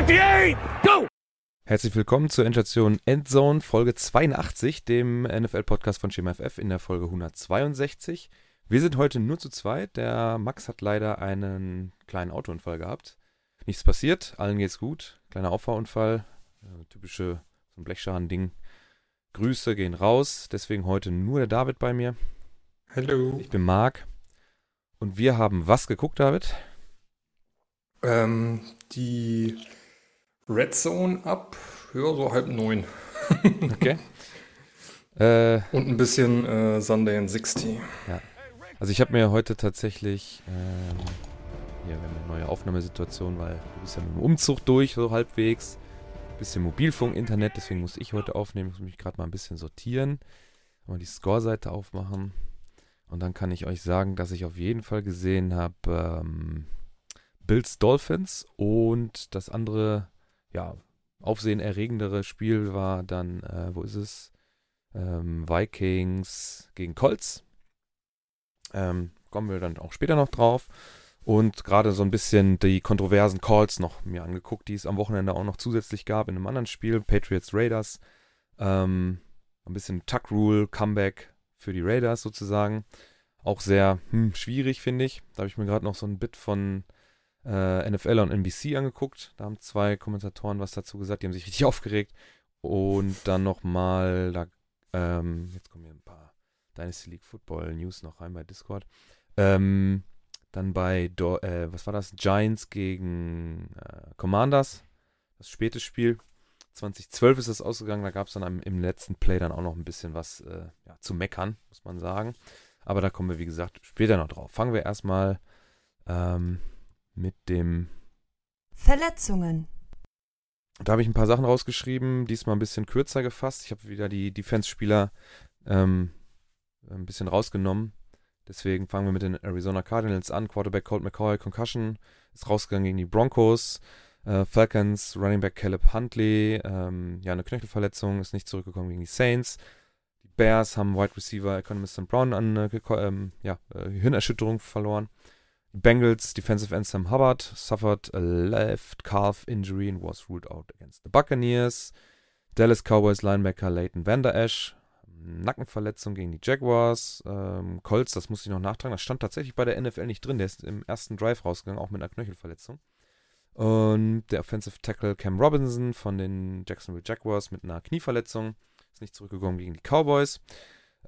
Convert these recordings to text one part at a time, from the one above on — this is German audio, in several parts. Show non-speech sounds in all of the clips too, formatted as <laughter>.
58, go! Herzlich willkommen zur Endstation Endzone Folge 82, dem NFL-Podcast von SchemaFF in der Folge 162. Wir sind heute nur zu zweit. Der Max hat leider einen kleinen Autounfall gehabt. Nichts passiert, allen geht's gut. Kleiner Auffahrunfall, äh, typische so ein Blechschaden-Ding. Grüße gehen raus, deswegen heute nur der David bei mir. Hallo. Ich bin Marc. Und wir haben was geguckt, David? Ähm, die Red Zone ab, ja, so halb neun. <laughs> Okay. äh, Und ein bisschen äh, Sunday in 60. also ich habe mir heute tatsächlich, ähm, hier, wir haben eine neue Aufnahmesituation, weil du bist ja mit dem Umzug durch, so halbwegs. Bisschen Mobilfunk, Internet, deswegen muss ich heute aufnehmen. Ich muss mich gerade mal ein bisschen sortieren. Mal die Score-Seite aufmachen. Und dann kann ich euch sagen, dass ich auf jeden Fall gesehen habe, ähm, Bills Dolphins und das andere, ja, aufsehenerregendere Spiel war dann, äh, wo ist es? Ähm, Vikings gegen Colts. Ähm, kommen wir dann auch später noch drauf. Und gerade so ein bisschen die kontroversen Calls noch mir angeguckt, die es am Wochenende auch noch zusätzlich gab in einem anderen Spiel, Patriots Raiders. Ähm, ein bisschen Tuck Rule, Comeback für die Raiders sozusagen. Auch sehr hm, schwierig, finde ich. Da habe ich mir gerade noch so ein Bit von äh, NFL und NBC angeguckt. Da haben zwei Kommentatoren was dazu gesagt, die haben sich richtig aufgeregt. Und dann nochmal, da, ähm, jetzt kommen hier ein paar Dynasty League Football News noch rein bei Discord. Ähm, dann bei, Do äh, was war das? Giants gegen äh, Commanders. Das späte Spiel. 2012 ist das ausgegangen. Da gab es dann am, im letzten Play dann auch noch ein bisschen was äh, ja, zu meckern, muss man sagen. Aber da kommen wir, wie gesagt, später noch drauf. Fangen wir erstmal ähm, mit dem. Verletzungen. Da habe ich ein paar Sachen rausgeschrieben, diesmal ein bisschen kürzer gefasst. Ich habe wieder die Defense-Spieler ähm, ein bisschen rausgenommen. Deswegen fangen wir mit den Arizona Cardinals an. Quarterback Colt McCoy, Concussion, ist rausgegangen gegen die Broncos. Äh, Falcons, Running Back Caleb Huntley, ähm, ja, eine Knöchelverletzung, ist nicht zurückgekommen gegen die Saints. Die Bears haben Wide Receiver Economist St. Brown an äh, ähm, ja, äh, Hirnerschütterung verloren. Die Bengals, Defensive End Sam Hubbard, suffered a left calf injury and was ruled out against the Buccaneers. Dallas Cowboys Linebacker Leighton Vander Esch, Nackenverletzung gegen die Jaguars. Ähm, Colts, das muss ich noch nachtragen, das stand tatsächlich bei der NFL nicht drin. Der ist im ersten Drive rausgegangen, auch mit einer Knöchelverletzung. Und der Offensive Tackle Cam Robinson von den Jacksonville Jaguars mit einer Knieverletzung. Ist nicht zurückgekommen gegen die Cowboys.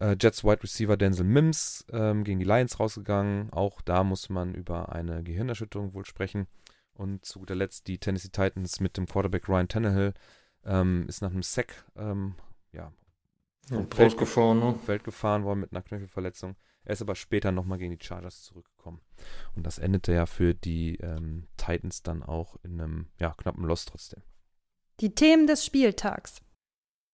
Äh, Jets Wide Receiver Denzel Mims ähm, gegen die Lions rausgegangen. Auch da muss man über eine Gehirnerschütterung wohl sprechen. Und zu guter Letzt die Tennessee Titans mit dem Quarterback Ryan Tannehill ähm, ist nach einem Sack ähm, ja, vom Ja, Feld rausgefahren, ne? Feld gefahren worden mit einer Knöchelverletzung. Er ist aber später nochmal gegen die Chargers zurückgekommen. Und das endete ja für die ähm, Titans dann auch in einem ja, knappen Loss trotzdem. Die Themen des Spieltags.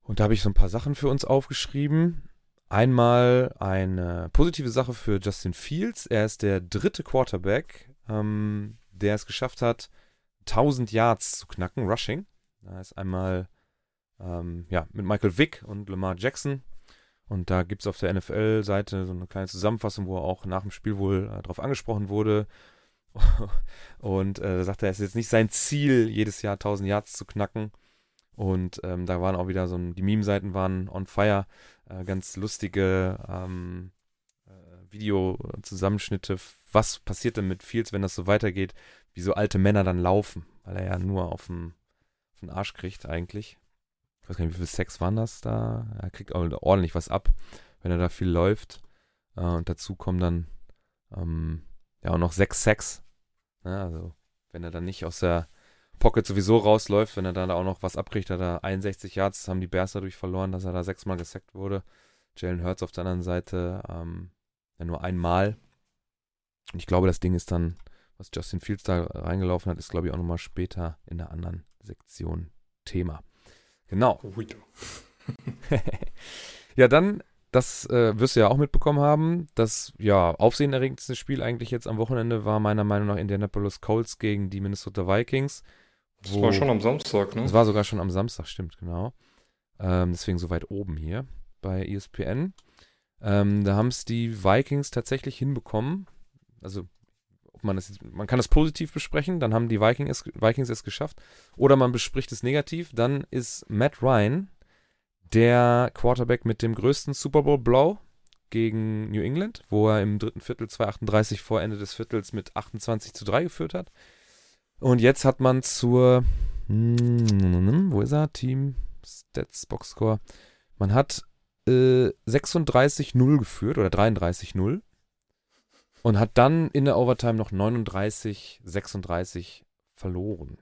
Und da habe ich so ein paar Sachen für uns aufgeschrieben. Einmal eine positive Sache für Justin Fields. Er ist der dritte Quarterback, ähm, der es geschafft hat, 1000 Yards zu knacken, Rushing. Da ist einmal ähm, ja, mit Michael Vick und Lamar Jackson. Und da gibt es auf der NFL-Seite so eine kleine Zusammenfassung, wo er auch nach dem Spiel wohl äh, darauf angesprochen wurde. <laughs> Und äh, da sagt er, es ist jetzt nicht sein Ziel, jedes Jahr 1000 Yards zu knacken. Und ähm, da waren auch wieder so, die Meme-Seiten waren on fire. Äh, ganz lustige ähm, äh, Video-Zusammenschnitte. Was passiert denn mit Fields, wenn das so weitergeht, wie so alte Männer dann laufen? Weil er ja nur auf den, auf den Arsch kriegt eigentlich. Ich weiß gar nicht, wie viel Sex waren das da? Er kriegt auch ordentlich was ab, wenn er da viel läuft. Äh, und dazu kommen dann ähm, ja auch noch sechs Sex. Ja, also wenn er dann nicht aus der Pocket sowieso rausläuft, wenn er dann auch noch was abkriegt, hat er 61 Yards, das haben die Bears dadurch verloren, dass er da sechsmal gesackt wurde. Jalen Hurts auf der anderen Seite ähm, nur einmal. Und ich glaube, das Ding ist dann, was Justin Fields da reingelaufen hat, ist glaube ich auch nochmal später in der anderen Sektion Thema. Genau. Ui. <laughs> ja, dann, das äh, wirst du ja auch mitbekommen haben, das ja aufsehenerregendste Spiel eigentlich jetzt am Wochenende war meiner Meinung nach Indianapolis Colts gegen die Minnesota Vikings. Das war schon am Samstag, ne? Das war sogar schon am Samstag, stimmt, genau. Ähm, deswegen so weit oben hier bei ESPN. Ähm, da haben es die Vikings tatsächlich hinbekommen. Also ob man das jetzt, man kann es positiv besprechen, dann haben die Vikings es, Vikings es geschafft, oder man bespricht es negativ, dann ist Matt Ryan der Quarterback mit dem größten Super Bowl Blow gegen New England, wo er im dritten Viertel 2,38 vor Ende des Viertels mit 28 zu 3 geführt hat. Und jetzt hat man zur, hm, wo ist er? Team Stats Boxscore. Man hat äh, 36-0 geführt oder 33-0 und hat dann in der Overtime noch 39-36 verloren.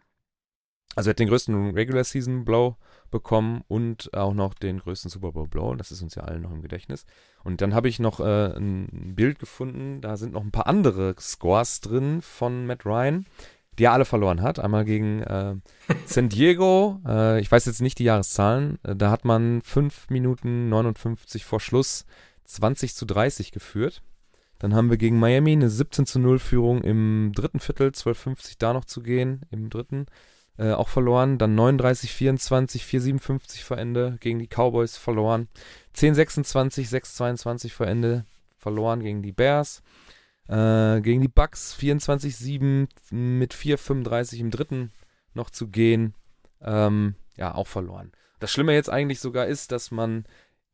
Also er hat den größten Regular Season Blow bekommen und auch noch den größten Super Bowl Blow. Das ist uns ja allen noch im Gedächtnis. Und dann habe ich noch äh, ein Bild gefunden, da sind noch ein paar andere Scores drin von Matt Ryan, die er alle verloren hat. Einmal gegen äh, <laughs> San Diego, äh, ich weiß jetzt nicht die Jahreszahlen, äh, da hat man 5 Minuten 59 vor Schluss 20 zu 30 geführt. Dann haben wir gegen Miami eine 17 zu 0 Führung im dritten Viertel, 12,50 da noch zu gehen im dritten. Äh, auch verloren. Dann 39, 24, 4, 57 vor Ende gegen die Cowboys verloren. 10, 26, 6, 22 vor Ende verloren gegen die Bears. Äh, gegen die Bucks 24, 7 mit 4, 35 im dritten noch zu gehen. Ähm, ja, auch verloren. Das Schlimme jetzt eigentlich sogar ist, dass man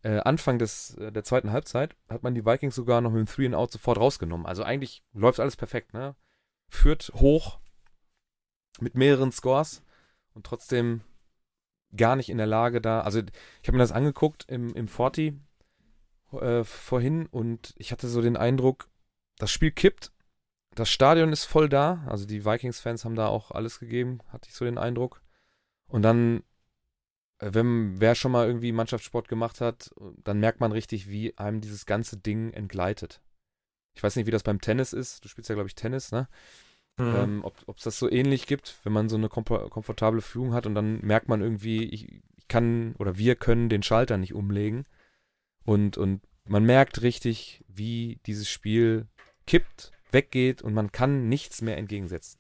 äh, Anfang des, äh, der zweiten Halbzeit hat man die Vikings sogar noch mit dem Three and Out sofort rausgenommen. Also eigentlich läuft alles perfekt, ne? Führt hoch mit mehreren Scores und trotzdem gar nicht in der Lage da. Also ich habe mir das angeguckt im, im 40 äh, vorhin und ich hatte so den Eindruck, das Spiel kippt. Das Stadion ist voll da. Also die Vikings-Fans haben da auch alles gegeben, hatte ich so den Eindruck. Und dann äh, wenn wer schon mal irgendwie Mannschaftssport gemacht hat, dann merkt man richtig, wie einem dieses ganze Ding entgleitet. Ich weiß nicht, wie das beim Tennis ist. Du spielst ja, glaube ich, Tennis, ne? Mhm. Ähm, ob es das so ähnlich gibt, wenn man so eine komfort komfortable Führung hat und dann merkt man irgendwie, ich, ich, kann oder wir können den Schalter nicht umlegen. Und, und man merkt richtig, wie dieses Spiel kippt, weggeht und man kann nichts mehr entgegensetzen.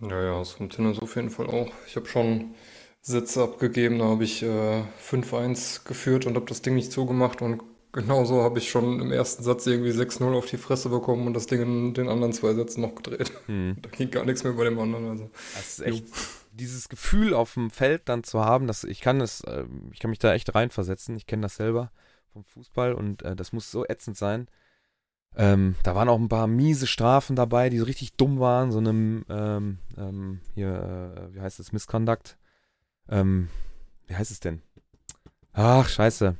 Ja, ja, das vom Tennis auf jeden Fall auch. Ich habe schon Sätze abgegeben. Da habe ich äh, 5-1 geführt und habe das Ding nicht zugemacht. Und genauso habe ich schon im ersten Satz irgendwie 6-0 auf die Fresse bekommen und das Ding in den anderen zwei Sätzen noch gedreht. Hm. <laughs> Da ging gar nichts mehr bei dem anderen. Also. Das ist echt dieses Gefühl auf dem Feld dann zu haben, dass ich kann es, äh, ich kann mich da echt reinversetzen. Ich kenne das selber vom Fußball und äh, das muss so ätzend sein. Ähm, da waren auch ein paar miese Strafen dabei, die so richtig dumm waren. So einem, ähm, ähm, hier, äh, wie heißt es, Misconduct ähm, wie heißt es denn? Ach, scheiße.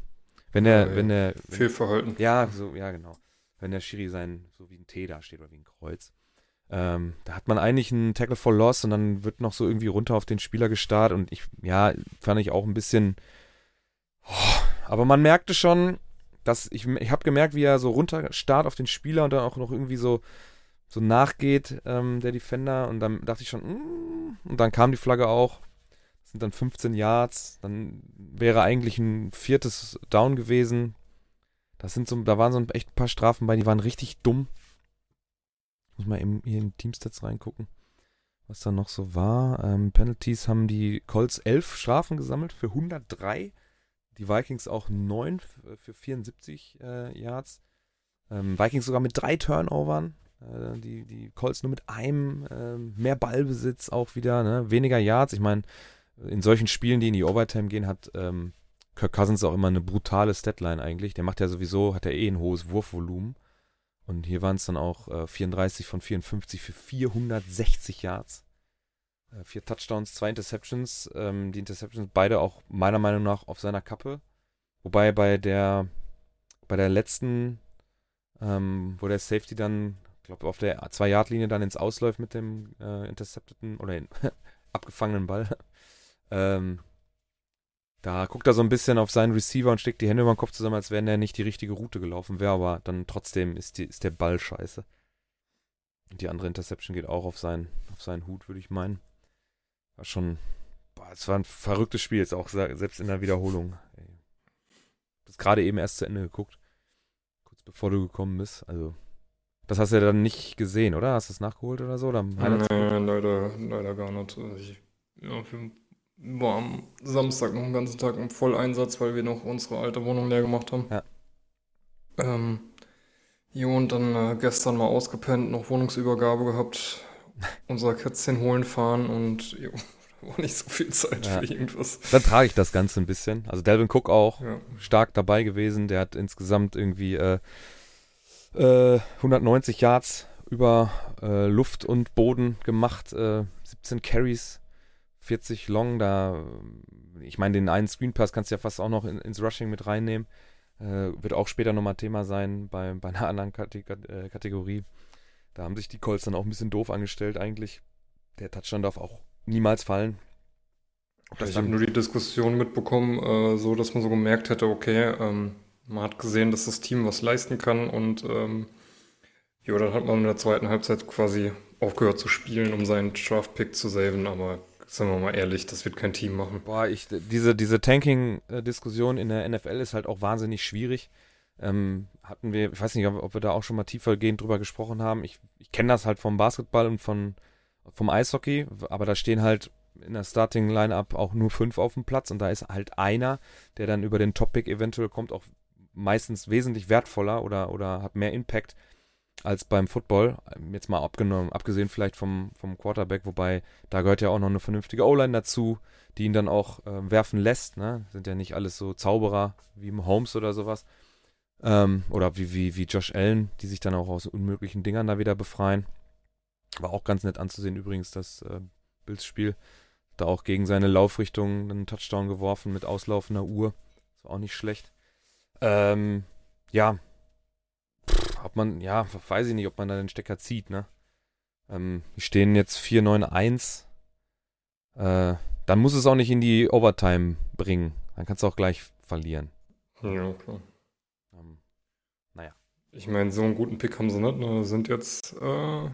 Wenn der, ja, wenn der. Fehlverhalten. Ja, so, ja, genau. Wenn der Schiri sein, so wie ein T da steht oder wie ein Kreuz. Ähm, da hat man eigentlich einen Tackle for Loss und dann wird noch so irgendwie runter auf den Spieler gestarrt und ich, ja, fand ich auch ein bisschen. Oh, aber man merkte schon, dass ich, ich habe gemerkt, wie er so runter starrt auf den Spieler und dann auch noch irgendwie so, so nachgeht, ähm, der Defender. Und dann dachte ich schon, mm, und dann kam die Flagge auch sind dann 15 Yards, dann wäre eigentlich ein viertes Down gewesen. Das sind so, da waren so echt ein paar Strafen bei, die waren richtig dumm. Ich muss mal eben hier in Teamstats reingucken, was da noch so war. Ähm, Penalties haben die Colts 11 Strafen gesammelt für 103. Die Vikings auch 9 für 74 äh, Yards. Ähm, Vikings sogar mit drei Turnovern. Äh, die, die Colts nur mit einem. Äh, mehr Ballbesitz auch wieder. Ne? Weniger Yards. Ich meine, in solchen Spielen, die in die Overtime gehen, hat ähm, Kirk Cousins auch immer eine brutale Statline eigentlich. Der macht ja sowieso, hat er eh ein hohes Wurfvolumen. Und hier waren es dann auch äh, 34 von 54 für 460 Yards. Äh, vier Touchdowns, zwei Interceptions. Ähm, die Interceptions beide auch meiner Meinung nach auf seiner Kappe. Wobei bei der bei der letzten, ähm, wo der Safety dann, glaube auf der 2-Yard-Linie dann ins Ausläuft mit dem äh, intercepteten oder <laughs> abgefangenen Ball, <laughs> ähm, da guckt er so ein bisschen auf seinen Receiver und steckt die Hände über den Kopf zusammen, als wenn er nicht die richtige Route gelaufen wäre, aber dann trotzdem ist, die, ist der Ball scheiße. Die andere Interception geht auch auf seinen, auf seinen Hut, würde ich meinen. War schon, boah, es war ein verrücktes Spiel, jetzt auch selbst in der Wiederholung. Ey. Das gerade eben erst zu Ende geguckt. Kurz bevor du gekommen bist. Also, das hast du ja dann nicht gesehen, oder? Hast du es nachgeholt oder so? Oder nee, leider, leider gar nicht. Also ich, ja, war am Samstag noch einen ganzen Tag im Volleinsatz, weil wir noch unsere alte Wohnung leer gemacht haben. Ja. Ähm, Jo, und dann äh, gestern mal ausgepennt, noch Wohnungsübergabe gehabt, unser Kätzchen holen fahren und jo, <laughs> war nicht so viel Zeit Ja. für irgendwas. Dann trage ich das Ganze ein bisschen. Also Delvin Cook auch Ja. stark dabei gewesen. Der hat insgesamt irgendwie äh, äh, 190 Yards über äh, Luft und Boden gemacht. Äh, 17 Carries, 40 Long. Da, ich meine, den einen Screen Pass kannst du ja fast auch noch in, ins Rushing mit reinnehmen. Äh, wird auch später nochmal Thema sein bei, bei einer anderen Kategor äh, Kategorie. Da haben sich die Colts dann auch ein bisschen doof angestellt eigentlich. Der Touchdown darf auch niemals fallen. Das Ich habe nur die Diskussion mitbekommen, äh, so dass man so gemerkt hätte, okay, ähm, man hat gesehen, dass das Team was leisten kann und ähm, jo, dann hat man in der zweiten Halbzeit quasi aufgehört zu spielen, um seinen Draft-Pick zu saven, aber sagen wir mal ehrlich, das wird kein Team machen. Boah, ich, diese, diese Tanking-Diskussion in der NFL ist halt auch wahnsinnig schwierig. Ähm, hatten wir, ich weiß nicht, ob, wir da auch schon mal tiefergehend drüber gesprochen haben. Ich, ich kenne das halt vom Basketball und von, vom Eishockey, aber da stehen halt in der Starting-Line-Up auch nur fünf auf dem Platz und da ist halt einer, der dann über den Topic eventuell kommt, auch meistens wesentlich wertvoller oder, oder hat mehr Impact als beim Football. Jetzt mal abgenommen, abgesehen vielleicht vom, vom Quarterback, wobei da gehört ja auch noch eine vernünftige O-Line dazu, die ihn dann auch ähm, werfen lässt. Ne? Sind ja nicht alles so Zauberer wie im Holmes oder sowas. Ähm, oder wie, wie, wie Josh Allen, die sich dann auch aus unmöglichen Dingern da wieder befreien. War auch ganz nett anzusehen übrigens, das äh, Bills-Spiel. Da auch gegen seine Laufrichtung einen Touchdown geworfen mit auslaufender Uhr. Das war auch nicht schlecht. Ähm, ja. Pff, ob man, ja, weiß ich nicht, ob man da den Stecker zieht, ne? Ähm, die stehen jetzt 4-9-1. Äh, dann muss es auch nicht in die Overtime bringen. Dann kannst du auch gleich verlieren. Ja, klar. Ich meine, so einen guten Pick haben sie nicht, ne? Sind jetzt äh,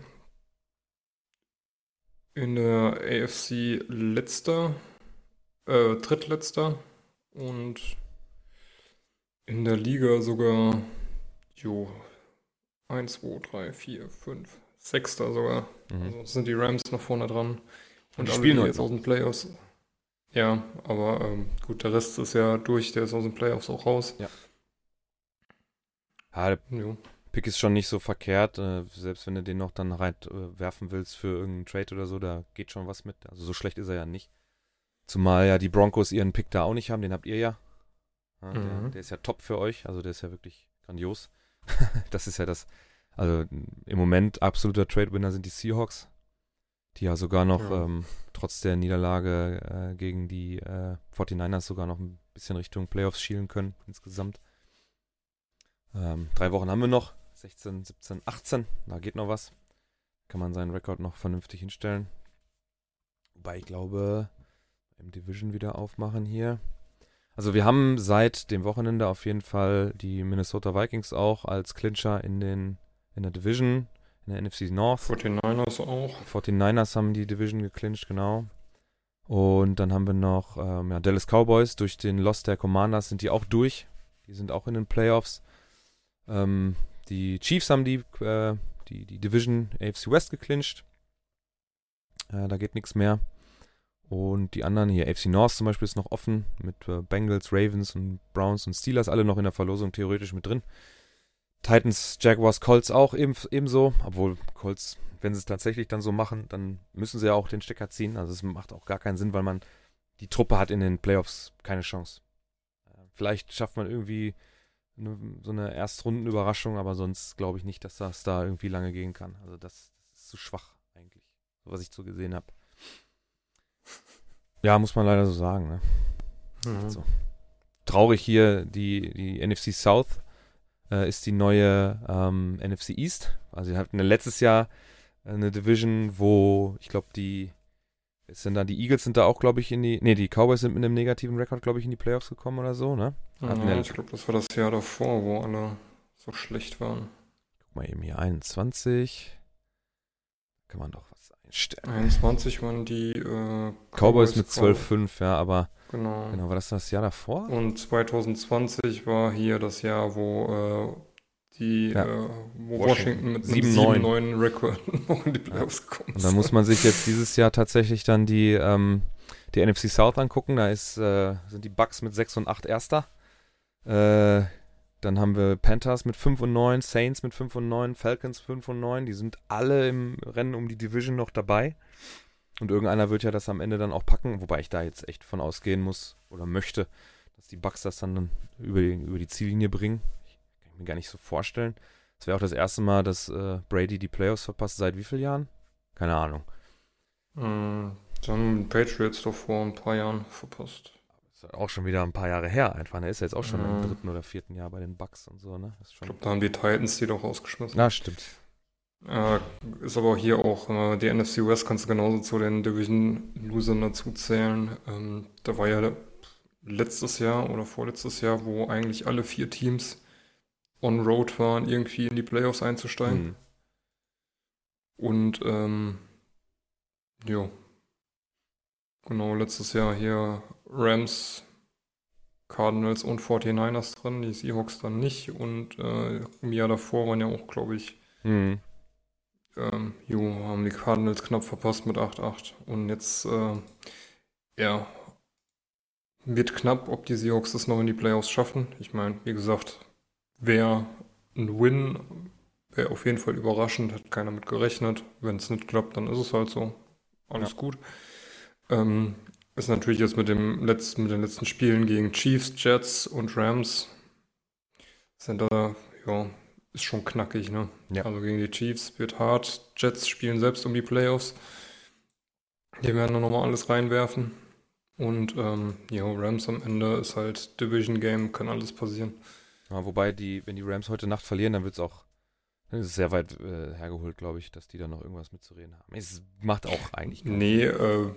in der AFC letzter, äh, drittletzter und in der Liga sogar, jo, 1, 2, 3, 4, 5, sechster sogar. mhm. Also sind die Rams noch vorne dran. Und die spielen die heute jetzt aus den Playoffs. Ja, aber ähm, gut, der Rest ist ja durch, der ist aus den Playoffs auch raus. Ja, der Jo. Pick ist schon nicht so verkehrt. Äh, selbst wenn du den noch dann rein äh, werfen willst für irgendeinen Trade oder so, da geht schon was mit. Also so schlecht ist er ja nicht. Zumal ja die Broncos ihren Pick da auch nicht haben, den habt ihr ja. ja der, Mhm. der ist ja top für euch, also der ist ja wirklich grandios. <laughs> das ist ja das, also im Moment absoluter Trade-Winner sind die Seahawks, die ja sogar noch Ja. ähm, trotz der Niederlage äh, gegen die äh, 49ers sogar noch ein bisschen Richtung Playoffs schielen können insgesamt. Ähm, drei Wochen haben wir noch. 16, 17, 18. Da geht noch was. Kann man seinen Rekord noch vernünftig hinstellen. Wobei ich glaube, im Division wieder aufmachen hier. Also wir haben seit dem Wochenende auf jeden Fall die Minnesota Vikings auch als Clincher in den in der Division, in der NFC North. 49ers auch. 49ers haben die Division geclincht, genau. Und dann haben wir noch ähm, ja, Dallas Cowboys. Durch den Loss der Commanders sind die auch durch. Die sind auch in den Playoffs. Ähm, die Chiefs haben die, äh, die, die Division AFC West geclincht. Äh, da geht nichts mehr. Und die anderen hier, AFC North zum Beispiel, ist noch offen mit äh, Bengals, Ravens und Browns und Steelers, alle noch in der Verlosung theoretisch mit drin. Titans, Jaguars, Colts auch eben, ebenso. Obwohl Colts, wenn sie es tatsächlich dann so machen, dann müssen sie ja auch den Stecker ziehen. Also es macht auch gar keinen Sinn, weil man die Truppe hat in den Playoffs keine Chance. Äh, Vielleicht schafft man irgendwie eine, so eine Erstrundenüberraschung, aber sonst glaube ich nicht, dass das da irgendwie lange gehen kann. Also das, das ist zu schwach eigentlich, so was ich so gesehen habe. Ja, muss man leider so sagen. Ne? Mhm. So. Traurig hier, die, die NFC South äh, ist die neue ähm, NFC East. Also wir hatten letztes Jahr eine Division, wo ich glaube die sind da die Eagles sind da auch glaube ich in die nee die Cowboys sind mit einem negativen Rekord glaube ich in die Playoffs gekommen oder so ne Ja, ja- ich glaube, das war das Jahr davor, wo alle so schlecht waren. guck mal eben hier 21 kann man doch was einstellen 21 waren die äh, Cowboys mit quasi. 12-5 ja aber Genau. genau war das das Jahr davor Und 2020 war hier das Jahr, wo äh, die Ja. äh, Washington. Washington, mit einem 7-9. 7-9 Rekord noch in die Playoffs gekommen Und da muss man sich jetzt dieses Jahr tatsächlich dann die, ähm, die NFC South angucken. Da ist, äh, sind die Bucks mit 6 und 8 Erster. Äh, Dann haben wir Panthers mit 5 und 9, Saints mit 5 und 9, Falcons 5 und 9. Die sind alle im Rennen um die Division noch dabei. Und irgendeiner wird ja das am Ende dann auch packen, wobei ich da jetzt echt von ausgehen muss oder möchte, dass die Bucks das dann über die, über die Ziellinie bringen. Ich mir gar nicht so vorstellen. Es wäre auch das erste Mal, dass äh, Brady die Playoffs verpasst. Seit wie vielen Jahren? Keine Ahnung. Mm, Patriots doch vor ein paar Jahren verpasst. Das ist auch schon wieder ein paar Jahre her einfach. Er ist ja jetzt auch schon mhm. im dritten oder vierten Jahr bei den Bucks und so, ne? ich glaube, da haben die Titans die doch rausgeschmissen. Na, stimmt. Äh, ist aber hier auch, äh, die NFC West kannst du genauso zu den Division-Losern dazu zählen. Ähm, da war ja letztes Jahr oder vorletztes Jahr, wo eigentlich alle vier Teams on-road waren, irgendwie in die Playoffs einzusteigen. Mhm. Und, ähm, ja. Genau, letztes Jahr hier Rams, Cardinals und 49ers drin, die Seahawks dann nicht. Und äh, im Jahr davor waren ja auch, glaube ich, mhm. ähm, jo, haben die Cardinals knapp verpasst mit 8-8. Und jetzt, äh, ja, wird knapp, ob die Seahawks es noch in die Playoffs schaffen. Ich meine, wie gesagt, wäre ein Win, wäre auf jeden Fall überraschend, hat keiner mit gerechnet. Wenn es nicht klappt, dann ist es halt so. Alles ja. gut. Ähm, ist natürlich jetzt mit, dem letzten, mit den letzten Spielen gegen Chiefs, Jets und Rams sind da, ja, ist schon knackig, ne? Ja. Also gegen die Chiefs wird hart. Jets spielen selbst um die Playoffs. Die werden dann nochmal alles reinwerfen. Und ähm, ja, Rams am Ende ist halt Division Game, kann alles passieren. Ja, wobei, die, wenn die Rams heute Nacht verlieren, dann wird es auch das ist sehr weit äh, hergeholt, glaube ich, dass die da noch irgendwas mitzureden haben. Es macht auch eigentlich Nee, äh,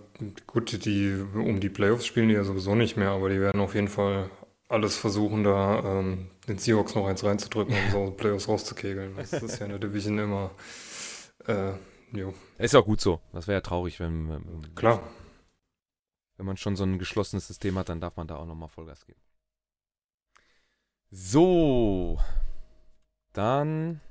gut, die um die Playoffs spielen die ja sowieso nicht mehr, aber die werden auf jeden Fall alles versuchen, da ähm, den Seahawks noch eins reinzudrücken, um so <laughs> Playoffs rauszukegeln. Das ist ja in der Division immer. Äh, jo. Ist auch gut so. Das wäre ja traurig, wenn, wenn. Klar. Wenn man schon so ein geschlossenes System hat, dann darf man da auch nochmal Vollgas geben. So. Dann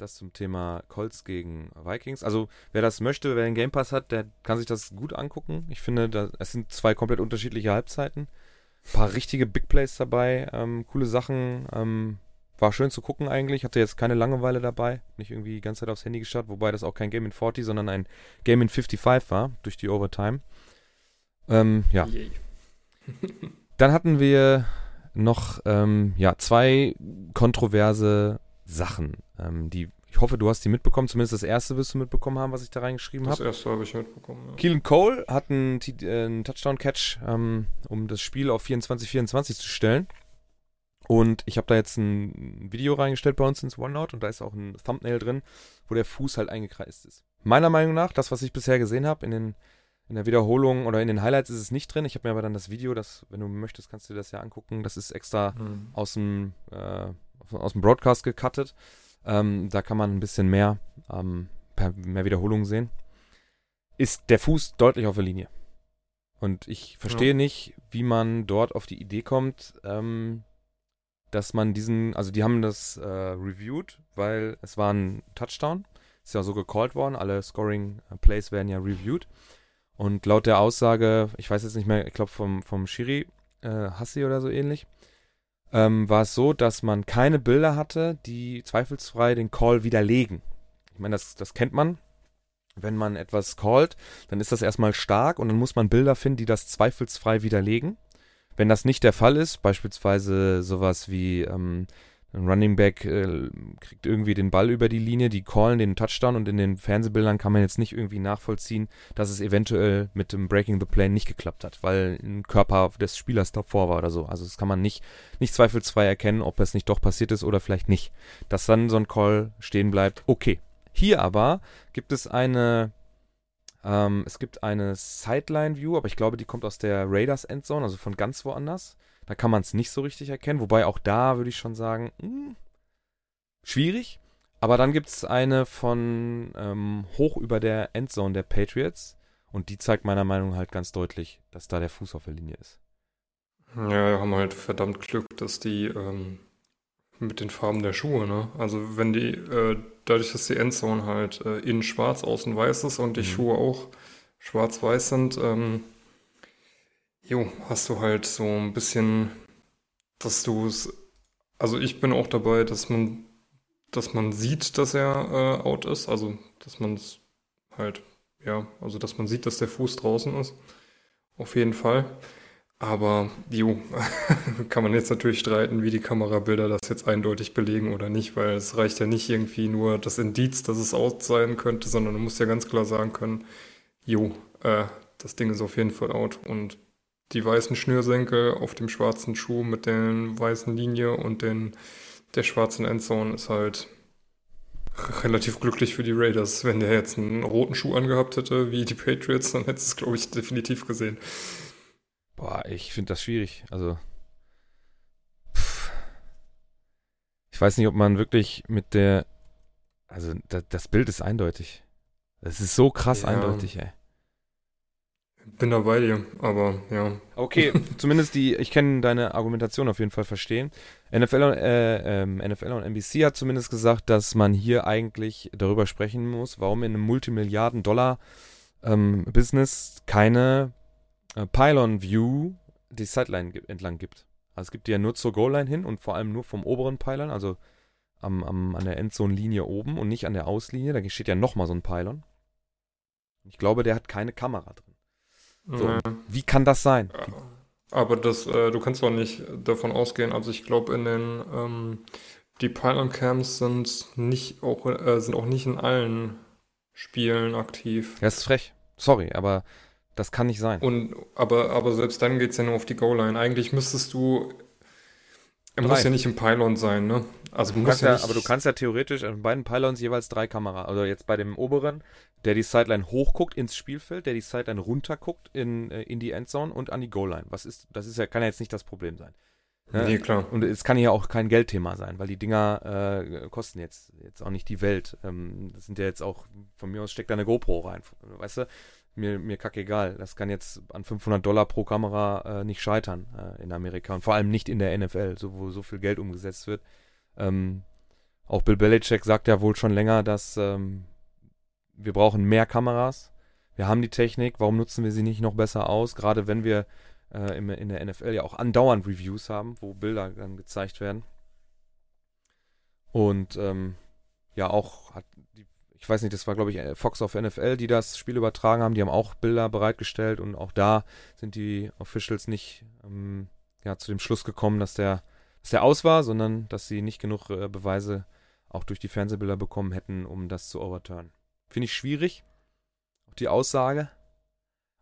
das zum Thema Colts gegen Vikings. Also, wer das möchte, wer den Game Pass hat, der kann sich das gut angucken. Ich finde, es sind zwei komplett unterschiedliche Halbzeiten. Ein paar richtige Big Plays dabei, ähm, coole Sachen. Ähm, war schön zu gucken eigentlich. Hatte jetzt keine Langeweile dabei. Nicht irgendwie die ganze Zeit aufs Handy gestartet, wobei das auch kein Game in 40, sondern ein Game in 55 war, durch die Overtime. Ähm, ja. Dann hatten wir noch ähm, ja, zwei kontroverse Sachen, ähm, die ich hoffe, du hast die mitbekommen. Zumindest das erste wirst du mitbekommen haben, was ich da reingeschrieben habe. Das erste habe ich mitbekommen. Ja. Keelan Cole hat einen, äh, einen Touchdown-Catch, ähm, um das Spiel auf 24-24 zu stellen. Und ich habe da jetzt ein Video reingestellt bei uns ins OneNote und da ist auch ein Thumbnail drin, wo der Fuß halt eingekreist ist. Meiner Meinung nach, das, was ich bisher gesehen habe, in, den, in der Wiederholung oder in den Highlights ist es nicht drin. Ich habe mir aber dann das Video, das, wenn du möchtest, kannst du dir das ja angucken. Das ist extra mhm. aus dem äh, aus dem Broadcast gecuttet. Ähm, da kann man ein bisschen mehr, ähm, mehr Wiederholungen sehen. Ist der Fuß deutlich auf der Linie. Und ich verstehe ja. nicht, wie man dort auf die Idee kommt, ähm, dass man diesen, also die haben das äh, reviewed, weil es war ein Touchdown. Ist ja so gecallt worden, alle Scoring Plays werden ja reviewed. Und laut der Aussage, ich weiß jetzt nicht mehr, ich glaube vom, vom Shiri, äh, Hassi oder so ähnlich, ähm, war es so, dass man keine Bilder hatte, die zweifelsfrei den Call widerlegen. Ich meine, das, das kennt man. Wenn man etwas callt, dann ist das erstmal stark und dann muss man Bilder finden, die das zweifelsfrei widerlegen. Wenn das nicht der Fall ist, beispielsweise sowas wie ähm, ein Running Back äh, kriegt irgendwie den Ball über die Linie, die callen den Touchdown und in den Fernsehbildern kann man jetzt nicht irgendwie nachvollziehen, dass es eventuell mit dem Breaking the Plane nicht geklappt hat, weil ein Körper des Spielers davor war oder so. Also das kann man nicht, nicht zweifelsfrei erkennen, ob es nicht doch passiert ist oder vielleicht nicht. Dass dann so ein Call stehen bleibt, okay. Hier aber gibt es eine ähm, es gibt eine Sideline-View, aber ich glaube, die kommt aus der Raiders Endzone, also von ganz woanders. Da kann man es nicht so richtig erkennen, wobei auch da würde ich schon sagen, mh, hm, schwierig. Aber dann gibt es eine von ähm, hoch über der Endzone der Patriots und die zeigt meiner Meinung nach halt ganz deutlich, dass da der Fuß auf der Linie ist. Ja, wir haben halt verdammt Glück, dass die ähm, mit den Farben der Schuhe, ne? Also wenn die, äh, dadurch, dass die Endzone halt äh, innen schwarz, außen weiß ist und die mhm. Schuhe auch schwarz-weiß sind, ähm, Jo, hast du halt so ein bisschen, dass du es Also ich bin auch dabei, dass man, dass man sieht, dass er äh, out ist. Also dass man es halt, ja, also dass man sieht, dass der Fuß draußen ist. Auf jeden Fall. Aber, jo, <laughs> kann man jetzt natürlich streiten, wie die Kamerabilder das jetzt eindeutig belegen oder nicht, weil es reicht ja nicht irgendwie nur das Indiz, dass es out sein könnte, sondern du musst ja ganz klar sagen können, jo, äh, das Ding ist auf jeden Fall out. Und die weißen Schnürsenkel auf dem schwarzen Schuh mit der weißen Linie und den, der schwarzen Endzone ist halt relativ glücklich für die Raiders. Wenn der jetzt einen roten Schuh angehabt hätte, wie die Patriots, dann hätte es, glaube ich, definitiv gesehen. Boah, ich finde das schwierig. Also. Pff. Ich weiß nicht, ob man wirklich mit der. Also, da, das Bild ist eindeutig. Das ist so krass Ja. eindeutig, ey. Bin da bei dir, aber ja. Okay, <laughs> zumindest die, ich kann deine Argumentation auf jeden Fall verstehen. NFL und, äh, ähm, NFL und NBC hat zumindest gesagt, dass man hier eigentlich darüber sprechen muss, warum in einem Multimilliarden-Dollar-Business keine äh, Pylon-View die Sideline entlang gibt. Also es gibt die ja nur zur Goal-Line hin und vor allem nur vom oberen Pylon, also am, am, an der Endzone-Linie oben und nicht an der Auslinie. Da steht ja nochmal so ein Pylon. Ich glaube, der hat keine Kamera drin. So. Nee. Wie kann das sein? Aber das, äh, du kannst auch nicht davon ausgehen, also ich glaube in den, ähm, die Pylon Camps sind nicht auch, äh, sind auch nicht in allen Spielen aktiv. Das ist frech. Sorry, aber das kann nicht sein. Und, aber, aber selbst dann geht es ja nur auf die Goal-Line. Eigentlich müsstest du, er muss ja nicht im Pylon sein, ne? Also Du kannst ja ja, aber du kannst ja theoretisch an beiden Pylons jeweils drei Kamera. Also jetzt bei dem oberen, der die Sideline hochguckt ins Spielfeld, der die Sideline runterguckt in, äh, in die Endzone und an die Goal-Line. Was ist, das ist ja, kann ja jetzt nicht das Problem sein. Ne? Nee, klar. Und es kann ja auch kein Geldthema sein, weil die Dinger äh, kosten jetzt, jetzt auch nicht die Welt. Ähm, das sind ja jetzt auch, von mir aus steckt da eine GoPro rein. Weißt du? Mir, mir kackegal. Das kann jetzt an 500 Dollar pro Kamera äh, nicht scheitern äh, in Amerika. Und vor allem nicht in der NFL, so, wo so viel Geld umgesetzt wird. Ähm, auch Bill Belichick sagt ja wohl schon länger, dass ähm, wir brauchen mehr Kameras. Wir haben die Technik, warum nutzen wir sie nicht noch besser aus? Gerade wenn wir äh, im, in der NFL ja auch andauernd Reviews haben, wo Bilder dann gezeigt werden. Und ähm, ja, auch hat ich weiß nicht, das war glaube ich äh, Fox auf NFL, die das Spiel übertragen haben, die haben auch Bilder bereitgestellt und auch da sind die Officials nicht ähm, ja, zu dem Schluss gekommen, dass der, dass der aus war, sondern dass sie nicht genug äh, Beweise auch durch die Fernsehbilder bekommen hätten, um das zu overturnen. Finde ich schwierig, auch die Aussage.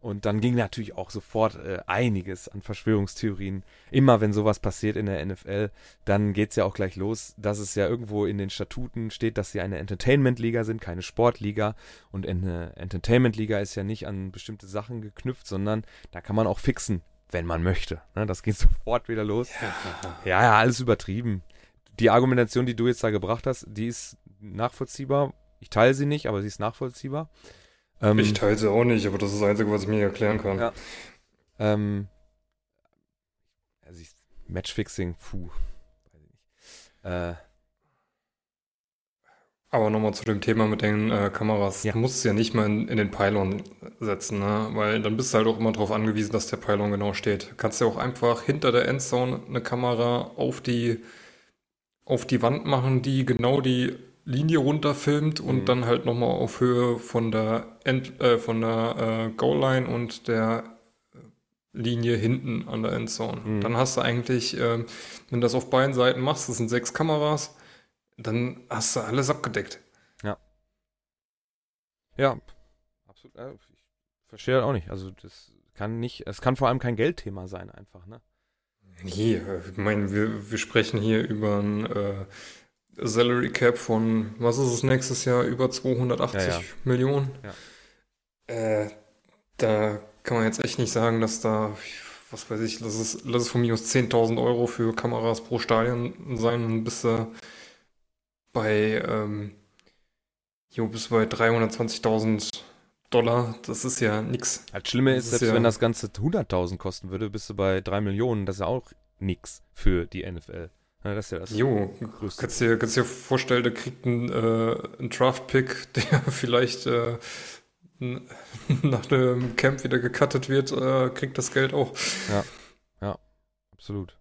Und dann ging natürlich auch sofort äh, einiges an Verschwörungstheorien. Immer wenn sowas passiert in der NFL, dann geht's ja auch gleich los, dass es ja irgendwo in den Statuten steht, dass sie eine Entertainment-Liga sind, keine Sportliga. Und eine Entertainment-Liga ist ja nicht an bestimmte Sachen geknüpft, sondern da kann man auch fixen, wenn man möchte. Ne, das geht <laughs> sofort wieder los. Ja, ja, alles übertrieben. Die Argumentation, die du jetzt da gebracht hast, die ist nachvollziehbar. Ich teile sie nicht, aber sie ist nachvollziehbar. Ähm, Ich teile sie auch nicht, aber das ist das Einzige, was ich mir erklären kann. Ja. Ähm, also ich, Matchfixing, puh. Weiß ich nicht. Äh, Aber nochmal zu dem Thema mit den äh, Kameras. Ja. Du musst es ja nicht mal in, in den Pylon setzen, ne? weil dann bist du halt auch immer darauf angewiesen, dass der Pylon genau steht. Du kannst ja auch einfach hinter der Endzone eine Kamera auf die, auf die Wand machen, die genau die Linie runterfilmt und Mhm. dann halt nochmal auf Höhe von der, End, äh, von der äh, Goal-Line und der Linie hinten an der Endzone. Mhm. Dann hast du eigentlich, ähm, wenn du das auf beiden Seiten machst, das sind sechs Kameras, dann hast du alles abgedeckt. ja, absolut. Äh, ich verstehe auch nicht. Also das kann nicht, es kann vor allem kein Geldthema sein, einfach, ne? Nee, äh, ich meine, wir, wir sprechen hier über ein äh, Salary Cap von, was ist es nächstes Jahr, über 280 Ja, ja. Millionen. Ja. Äh, da kann man jetzt echt nicht sagen, dass da, was weiß ich, lass es, lass es von mir aus 10.000 Euro für Kameras pro Stadion sein und bist du bei, ähm, jo, bist bei 320.000 Dollar. Das ist ja nix. Das Schlimme Das ist, ist selbst ja- wenn das Ganze 100.000 kosten würde, bist du bei 3 Millionen. Das ist ja auch nix für die NFL. Ja, das ist ja das Jo, Größte. Kannst dir, kannst dir vorstellen, der kriegt einen, äh, einen Draft-Pick, <laughs> der vielleicht äh, <laughs> nach dem Camp wieder gecuttet wird, äh, kriegt das Geld auch. Absolut.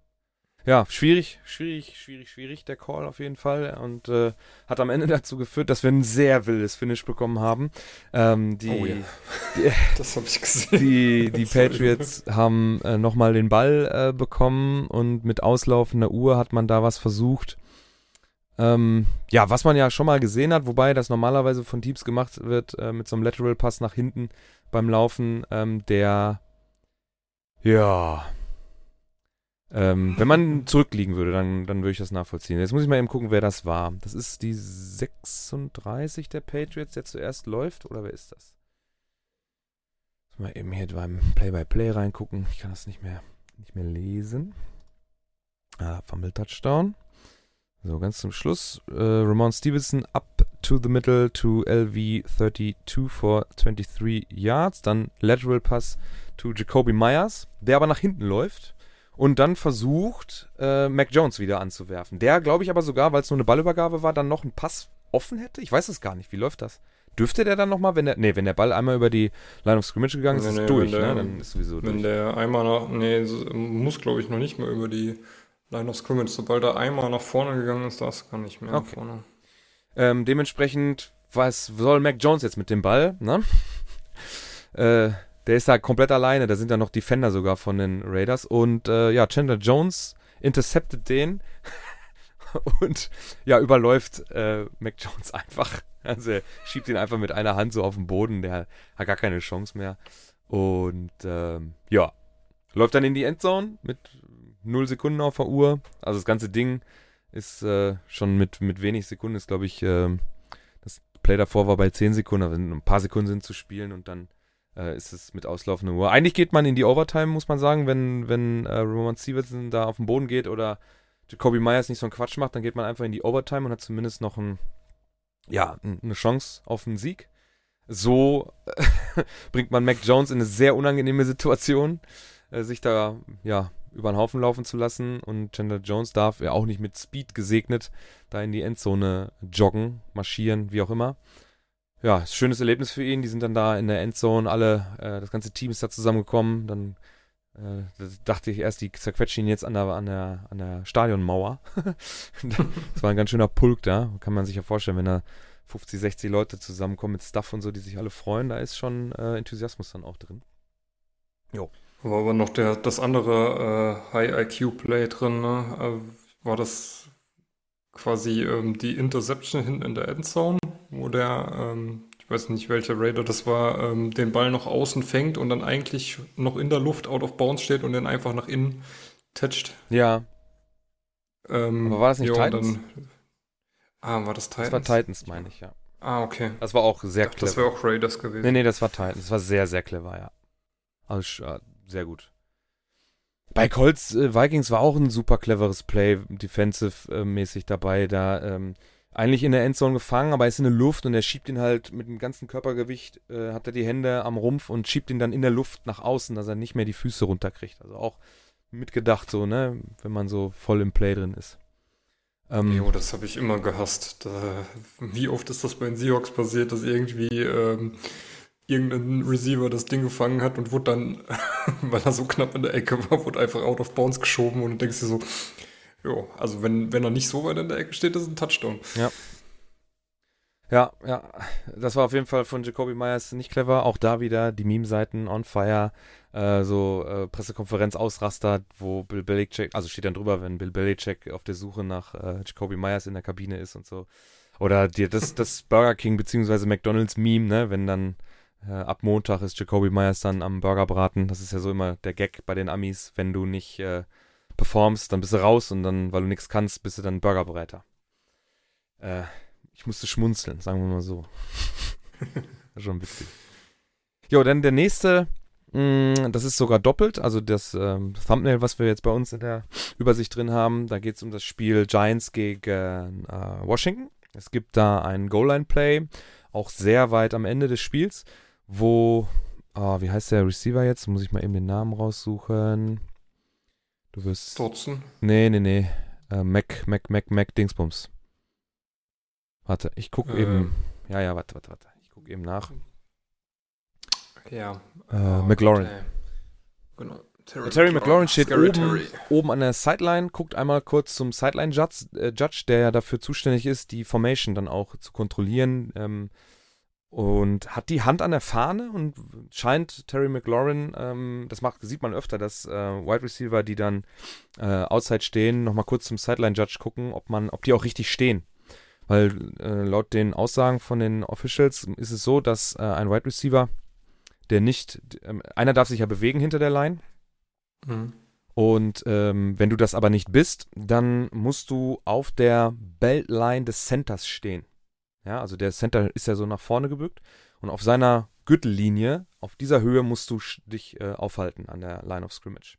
Ja, schwierig, schwierig, schwierig, schwierig, der Call auf jeden Fall. Und äh, hat am Ende <laughs> dazu geführt, dass wir ein sehr wildes Finish bekommen haben. Ähm, die, Oh ja. die, <laughs> Das habe ich gesehen. die, die. Patriots haben äh, nochmal den Ball äh, bekommen und mit auslaufender Uhr hat man da was versucht. Ähm, ja, was man ja schon mal gesehen hat, wobei das normalerweise von Teams gemacht wird äh, mit so einem Lateral Pass nach hinten beim Laufen, ähm, der ja ähm, wenn man zurückliegen würde, dann, dann würde ich das nachvollziehen. Jetzt muss ich mal eben gucken, wer das war. Das ist die 36 der Patriots, der zuerst läuft, oder wer ist das? Mal eben hier beim Play-by-Play reingucken. Ich kann das nicht mehr, nicht mehr lesen. Ah, Fumble Touchdown. So, ganz zum Schluss. Äh, Ramon Stevenson up to the middle to LV 32 for 23 yards. Dann Lateral Pass to Jacoby Myers, der aber nach hinten läuft. Und dann versucht, äh, Mac Jones wieder anzuwerfen. Der, glaube ich, aber sogar, weil es nur eine Ballübergabe war, dann noch einen Pass offen hätte. Ich weiß es gar nicht. Wie läuft das? Dürfte der dann nochmal, wenn der, nee, wenn der Ball einmal über die Line of Scrimmage gegangen ist, Nee, ist nee, es durch, wenn der- ne? Dann ist sowieso Wenn durch. der einmal nach, nee, muss glaube ich noch nicht mehr über die Line of Scrimmage. Sobald er einmal nach vorne gegangen ist, darfst du gar nicht mehr nach Okay. vorne. Ähm, dementsprechend, was soll Mac Jones jetzt mit dem Ball, ne? <laughs> äh, der ist da komplett alleine, da sind ja noch Defender sogar von den Raiders und äh, ja, Chandler Jones interceptet den <laughs> und ja, überläuft äh, Mac Jones <laughs> einfach. Also er schiebt ihn einfach mit einer Hand so auf den Boden, der hat gar keine Chance mehr. Und ähm, ja, läuft dann in die Endzone mit 0 Sekunden auf der Uhr. Also das ganze Ding ist äh, schon mit, mit wenig Sekunden, ist glaube ich, ähm, das Play davor war bei 10 Sekunden, aber ein paar Sekunden sind zu spielen und dann äh, ist es mit auslaufender Uhr. Eigentlich geht man in die Overtime, muss man sagen, wenn, wenn äh, Roman Stevenson da auf den Boden geht oder Jacoby Myers nicht so einen Quatsch macht, dann geht man einfach in die Overtime und hat zumindest noch ein, ja, eine Chance auf einen Sieg. So <laughs> bringt man Mac Jones in eine sehr unangenehme Situation, äh, sich da ja über den Haufen laufen zu lassen und Chandler Jones darf ja auch nicht mit Speed gesegnet da in die Endzone joggen, marschieren, wie auch immer. Ja, schönes Erlebnis für ihn. Die sind dann da in der Endzone, alle, äh, das ganze Team ist da zusammengekommen. Dann äh, da dachte ich erst, die zerquetschen ihn jetzt an der, an der, an der Stadionmauer. <laughs> das war ein ganz schöner Pulk da. Kann man sich ja vorstellen, wenn da 50, 60 Leute zusammenkommen mit Stuff und so, die sich alle freuen, da ist schon äh, Enthusiasmus dann auch drin. War aber noch der, das andere äh, High-IQ-Play drin, ne? Äh, war das quasi ähm, die Interception hinten in der Endzone, wo der, ähm, ich weiß nicht welcher Raider das war, ähm, den Ball noch außen fängt und dann eigentlich noch in der Luft out of bounds steht und den einfach nach innen toucht. Ja, Ähm, Aber war das nicht und Titans? Dann, ah, war das Titans? das war Titans, meine ich, ja. Ah, okay. Das war auch sehr dachte, das clever. wäre auch Raiders gewesen. Nee, nee, das war Titans. Das war sehr, sehr clever, ja. Also äh, sehr gut. Bei Colts äh, Vikings war auch ein super cleveres Play, defensive-mäßig dabei. Da ähm, eigentlich in der Endzone gefangen, aber er ist in der Luft und er schiebt ihn halt mit dem ganzen Körpergewicht, äh, hat er die Hände am Rumpf und schiebt ihn dann in der Luft nach außen, dass er nicht mehr die Füße runterkriegt. Also auch mitgedacht so, ne, wenn man so voll im Play drin ist. Ähm, Jo, das habe ich immer gehasst. Da, wie oft ist das bei den Seahawks passiert, dass irgendwie ähm, irgendein Receiver das Ding gefangen hat und wurde dann, <laughs> weil er so knapp in der Ecke war, wurde einfach out of bounds geschoben und du denkst dir so, jo, also wenn, wenn er nicht so weit in der Ecke steht, ist ein Touchdown. Ja, ja, das war auf jeden Fall von Jacoby Myers nicht clever. Auch da wieder die Meme-Seiten on fire, äh, so äh, Pressekonferenz ausrastert, wo Bill Belichick, also steht dann drüber, wenn Bill Belichick auf der Suche nach äh, Jacoby Myers in der Kabine ist und so. Oder dir das, das Burger King bzw. McDonalds Meme, ne, wenn dann äh, ab Montag ist Jacoby Myers dann am Burgerbraten. Das ist ja so immer der Gag bei den Amis, wenn du nicht äh, performst, dann bist du raus und dann, weil du nichts kannst, bist du dann Burgerbereiter. Äh, ich musste schmunzeln, sagen wir mal so. <laughs> Schon witzig. Jo, dann der nächste, mh, das ist sogar doppelt, also das ähm, Thumbnail, was wir jetzt bei uns in der Übersicht drin haben, da geht es um das Spiel Giants gegen äh, Washington. Es gibt da ein Goal-Line-Play, auch sehr weit am Ende des Spiels, wo, ah, wie heißt der Receiver jetzt? Muss ich mal eben den Namen raussuchen. Du wirst. Dodson. Nee, nee, nee. Äh, Mac, Mac, Mac, Mac Dingsbums. Warte, ich guck Ähm. eben. Ja, ja, warte, warte, warte. Ich guck eben nach. Ja. Äh, Ah, McLaurin. okay. Genau. Terry, Terry McLaurin steht oben, oben an der Sideline, guckt einmal kurz zum Sideline-Judge, äh, Judge, der ja dafür zuständig ist, die Formation dann auch zu kontrollieren. Ähm, und hat die Hand an der Fahne und scheint Terry McLaurin, ähm, das macht, sieht man öfter, dass äh, Wide Receiver, die dann äh, outside stehen, nochmal kurz zum Sideline-Judge gucken, ob man, ob die auch richtig stehen. Weil äh, laut den Aussagen von den Officials ist es so, dass äh, ein Wide Receiver, der nicht, ähm, einer darf sich ja bewegen hinter der Line, Mhm. Und ähm, wenn du das aber nicht bist, dann musst du auf der Beltline des Centers stehen. Ja, also der Center ist ja so nach vorne gebückt und auf seiner Gürtellinie, auf dieser Höhe musst du dich äh, aufhalten an der Line of Scrimmage.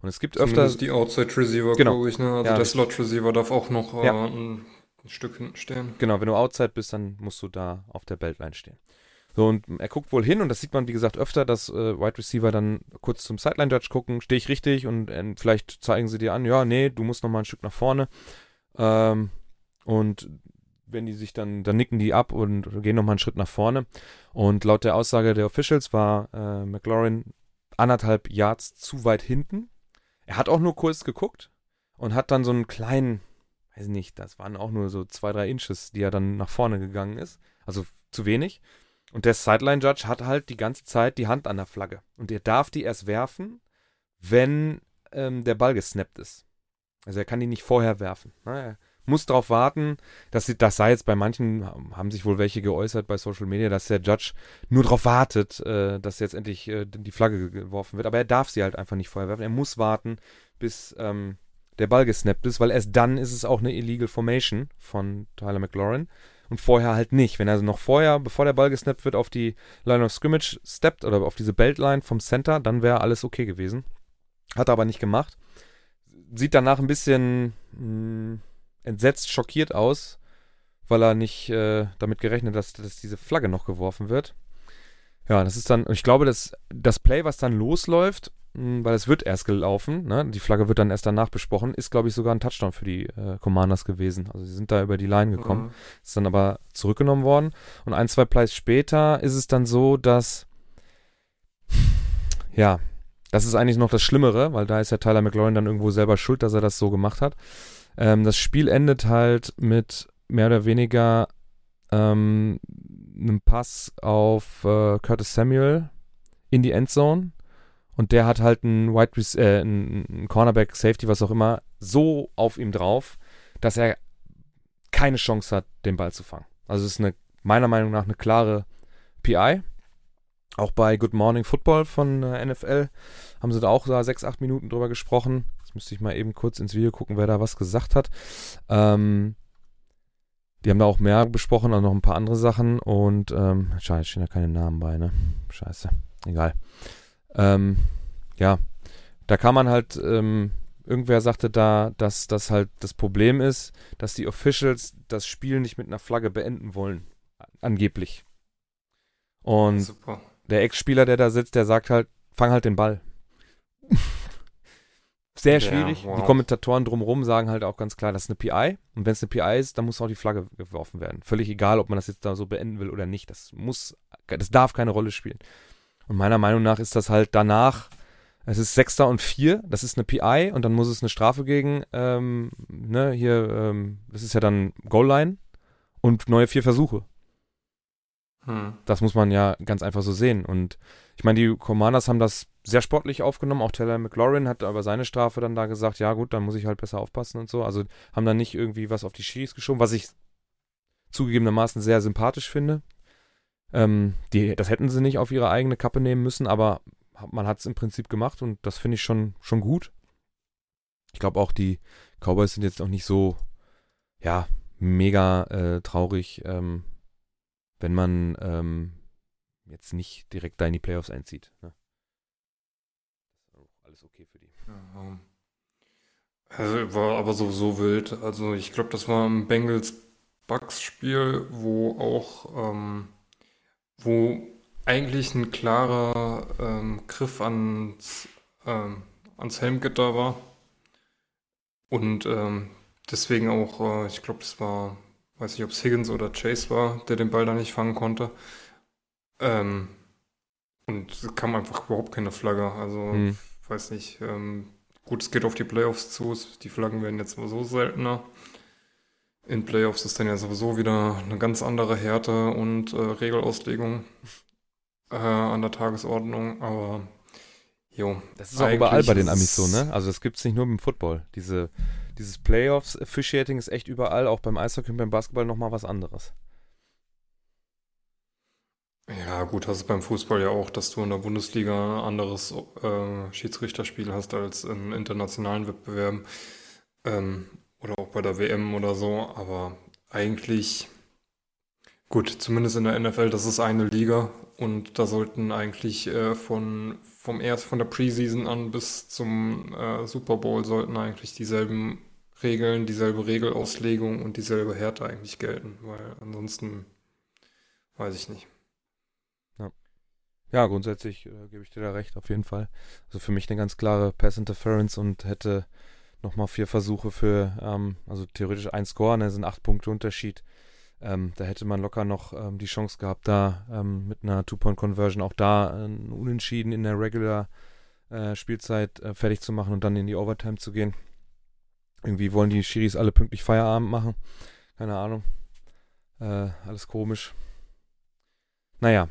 Und es gibt öfter. die Outside Receiver, genau. glaube ich, ne? Also ja, der Slot Receiver darf auch noch äh, ja. ein, Stück hinten stehen. Genau, wenn du Outside bist, dann musst du da auf der Beltline stehen. So, und er guckt wohl hin und das sieht man, wie gesagt, öfter, dass äh, Wide Receiver dann kurz zum Sideline-Judge gucken, stehe ich richtig und äh, vielleicht zeigen sie dir an, ja, nee, du musst noch mal ein Stück nach vorne. Ähm, und wenn die sich dann, dann nicken die ab und gehen noch mal einen Schritt nach vorne. Und laut der Aussage der Officials war äh, McLaurin anderthalb Yards zu weit hinten. Er hat auch nur kurz geguckt und hat dann so einen kleinen, weiß nicht, das waren auch nur so zwei, drei Inches, die er dann nach vorne gegangen ist. Also zu wenig. Und der Sideline-Judge hat halt die ganze Zeit die Hand an der Flagge. Und er darf die erst werfen, wenn ähm, der Ball gesnappt ist. Also er kann die nicht vorher werfen. Ne? Muss darauf warten, dass sie, das sei jetzt bei manchen, haben sich wohl welche geäußert bei Social Media, dass der Judge nur darauf wartet, äh, dass jetzt endlich äh, die Flagge geworfen wird. Aber er darf sie halt einfach nicht vorher werfen. Er muss warten, bis ähm, der Ball gesnappt ist, weil erst dann ist es auch eine Illegal Formation von Tyler McLaurin und vorher halt nicht. Wenn er also noch vorher, bevor der Ball gesnappt wird, auf die Line of Scrimmage steppt oder auf diese Beltline vom Center, dann wäre alles okay gewesen. Hat er aber nicht gemacht. Sieht danach ein bisschen mh, hm, entsetzt, schockiert aus, weil er nicht äh, damit gerechnet hat, dass, dass diese Flagge noch geworfen wird. Ja, das ist dann, ich glaube, dass das Play, was dann losläuft, hm, weil es wird erst gelaufen, ne? die Flagge wird dann erst danach besprochen, ist, glaube ich, sogar ein Touchdown für die äh, Commanders gewesen. Also sie sind da über die Line gekommen, mhm. ist dann aber zurückgenommen worden. Und ein, zwei Plays später ist es dann so, dass, ja, das ist eigentlich noch das Schlimmere, weil da ist ja Tyler McLaurin dann irgendwo selber schuld, dass er das so gemacht hat. Ähm, das Spiel endet halt mit mehr oder weniger ähm, einem Pass auf äh, Curtis Samuel in die Endzone und der hat halt einen Wide äh, einen Cornerback, Safety, was auch immer, so auf ihm drauf, dass er keine Chance hat, den Ball zu fangen. Also es ist eine, meiner Meinung nach eine klare PI. Auch bei Good Morning Football von äh, NFL haben sie da auch da sechs, acht Minuten drüber gesprochen. Jetzt müsste ich mal eben kurz ins Video gucken, wer da was gesagt hat. Ähm, die haben da auch mehr besprochen, also noch ein paar andere Sachen. Und ähm, scheiße, stehen da keine Namen bei, ne? Scheiße. Egal. Ähm, ja, da kann man halt, ähm, irgendwer sagte da, dass das halt das Problem ist, dass die Officials das Spiel nicht mit einer Flagge beenden wollen. Angeblich. Und Super. der Ex-Spieler, der da sitzt, der sagt halt, fang halt den Ball. <laughs> Sehr schwierig. Ja, wow. Die Kommentatoren drumherum sagen halt auch ganz klar, das ist eine PI. Und wenn es eine PI ist, dann muss auch die Flagge geworfen werden. Völlig egal, ob man das jetzt da so beenden will oder nicht. Das muss, das darf keine Rolle spielen. Und meiner Meinung nach ist das halt danach, es ist Sechster und Vier, das ist eine PI und dann muss es eine Strafe gegen, ähm, ne, hier, ähm, das ist ja dann Goal-Line und neue vier Versuche. Hm. Das muss man ja ganz einfach so sehen. Und ich meine, die Commanders haben das sehr sportlich aufgenommen. Auch Taylor McLaurin hat aber seine Strafe dann da gesagt, ja gut, dann muss ich halt besser aufpassen und so. Also haben dann nicht irgendwie was auf die Schiris geschoben, was ich zugegebenermaßen sehr sympathisch finde. Ähm, die, das hätten sie nicht auf ihre eigene Kappe nehmen müssen, aber man hat es im Prinzip gemacht und das finde ich schon, schon gut. Ich glaube auch, die Cowboys sind jetzt auch nicht so, ja, mega äh, traurig, ähm, wenn man ähm, jetzt nicht direkt da in die Playoffs einzieht. Ne? Alles okay für die. Ja, also war aber sowieso wild. Also ich glaube, das war ein Bengals-Bucks-Spiel, wo auch ähm, wo eigentlich ein klarer ähm, Griff ans, ähm, ans Helmgitter war. Und ähm, deswegen auch, äh, ich glaube, das war, weiß nicht, ob es Higgins oder Chase war, der den Ball da nicht fangen konnte. Ähm, und es kam einfach überhaupt keine Flagge. Also, mhm. weiß nicht, ähm, gut, es geht auf die Playoffs zu, die Flaggen werden jetzt sowieso seltener. In Playoffs ist dann ja sowieso wieder eine ganz andere Härte und äh, Regelauslegung äh, an der Tagesordnung, aber jo. Das ist auch überall bei den Amis so, ne? Also das gibt es nicht nur im Football. Diese, dieses Playoffs-Officiating ist echt überall, auch beim Eishockey und beim Basketball nochmal was anderes. Ja, gut, hast du beim Fußball ja auch, dass du in der Bundesliga ein anderes äh, Schiedsrichterspiel hast als in internationalen Wettbewerben ähm, oder auch bei der WM oder so. Aber eigentlich, gut, zumindest in der NFL, das ist eine Liga und da sollten eigentlich äh, von, vom erst von der Preseason an bis zum äh, Super Bowl sollten eigentlich dieselben Regeln, dieselbe Regelauslegung und dieselbe Härte eigentlich gelten, weil ansonsten weiß ich nicht. Ja, grundsätzlich äh, gebe ich dir da recht, auf jeden Fall. Also für mich eine ganz klare Pass Interference und hätte nochmal vier Versuche für, ähm, also theoretisch ein Score, ne, sind acht Punkte Unterschied. Ähm, da hätte man locker noch ähm, die Chance gehabt, da ähm, mit einer Two-Point-Conversion auch da äh, Unentschieden in der Regular äh, äh, fertig zu machen und dann in die Overtime zu gehen. Irgendwie wollen die Schiris alle pünktlich Feierabend machen. Keine Ahnung. Äh, alles komisch. Naja,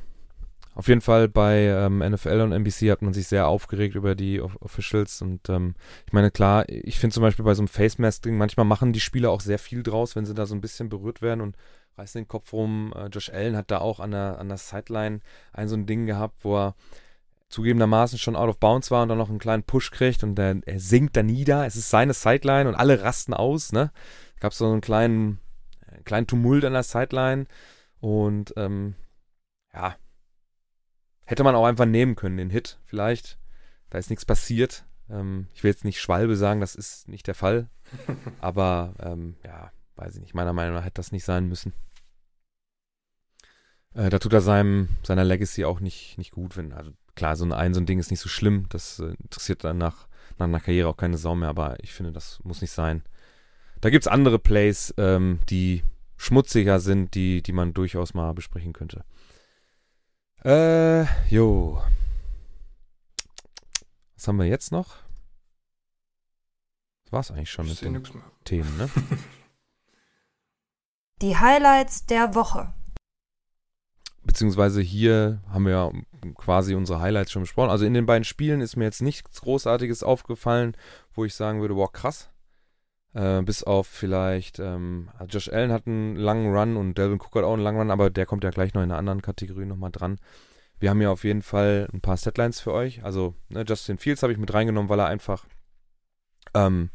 auf jeden Fall bei ähm, NFL und NBC hat man sich sehr aufgeregt über die Officials und ähm, ich meine, klar, ich finde zum Beispiel bei so einem Face Masking, manchmal machen die Spieler auch sehr viel draus, wenn sie da so ein bisschen berührt werden und reißen den Kopf rum. Äh, Josh Allen hat da auch an der, an der Sideline ein so ein Ding gehabt, wo er zugegebenermaßen schon out of bounds war und dann noch einen kleinen Push kriegt und der, er sinkt da nieder. Es ist seine Sideline und alle rasten aus, ne? Gab so einen kleinen, einen kleinen Tumult an der Sideline und ähm, ja, Hätte man auch einfach nehmen können, den Hit vielleicht. Da ist nichts passiert. Ähm, ich will jetzt nicht Schwalbe sagen, das ist nicht der Fall. <laughs> Aber ähm, ja, weiß ich nicht. Meiner Meinung nach hätte das nicht sein müssen. Äh, da tut er seinem, seiner Legacy auch nicht, nicht gut. Wenn, also klar, so ein, so ein Ding ist nicht so schlimm. Das äh, interessiert dann nach, nach einer Karriere auch keine Sau mehr. Aber ich finde, das muss nicht sein. Da gibt es andere Plays, ähm, die schmutziger sind, die, die man durchaus mal besprechen könnte. Äh, jo. Was haben wir jetzt noch? Das war's eigentlich schon mit den Themen, ne? <laughs> Die Highlights der Woche. Beziehungsweise hier haben wir ja quasi unsere Highlights schon besprochen. Also in den beiden Spielen ist mir jetzt nichts Großartiges aufgefallen, wo ich sagen würde, wow, krass. Äh, bis auf vielleicht, ähm, Josh Allen hat einen langen Run und Delvin Cook hat auch einen langen Run, aber der kommt ja gleich noch in einer anderen Kategorie nochmal dran. Wir haben ja auf jeden Fall ein paar Setlines für euch. Also ne, Justin Fields habe ich mit reingenommen, weil er einfach ähm,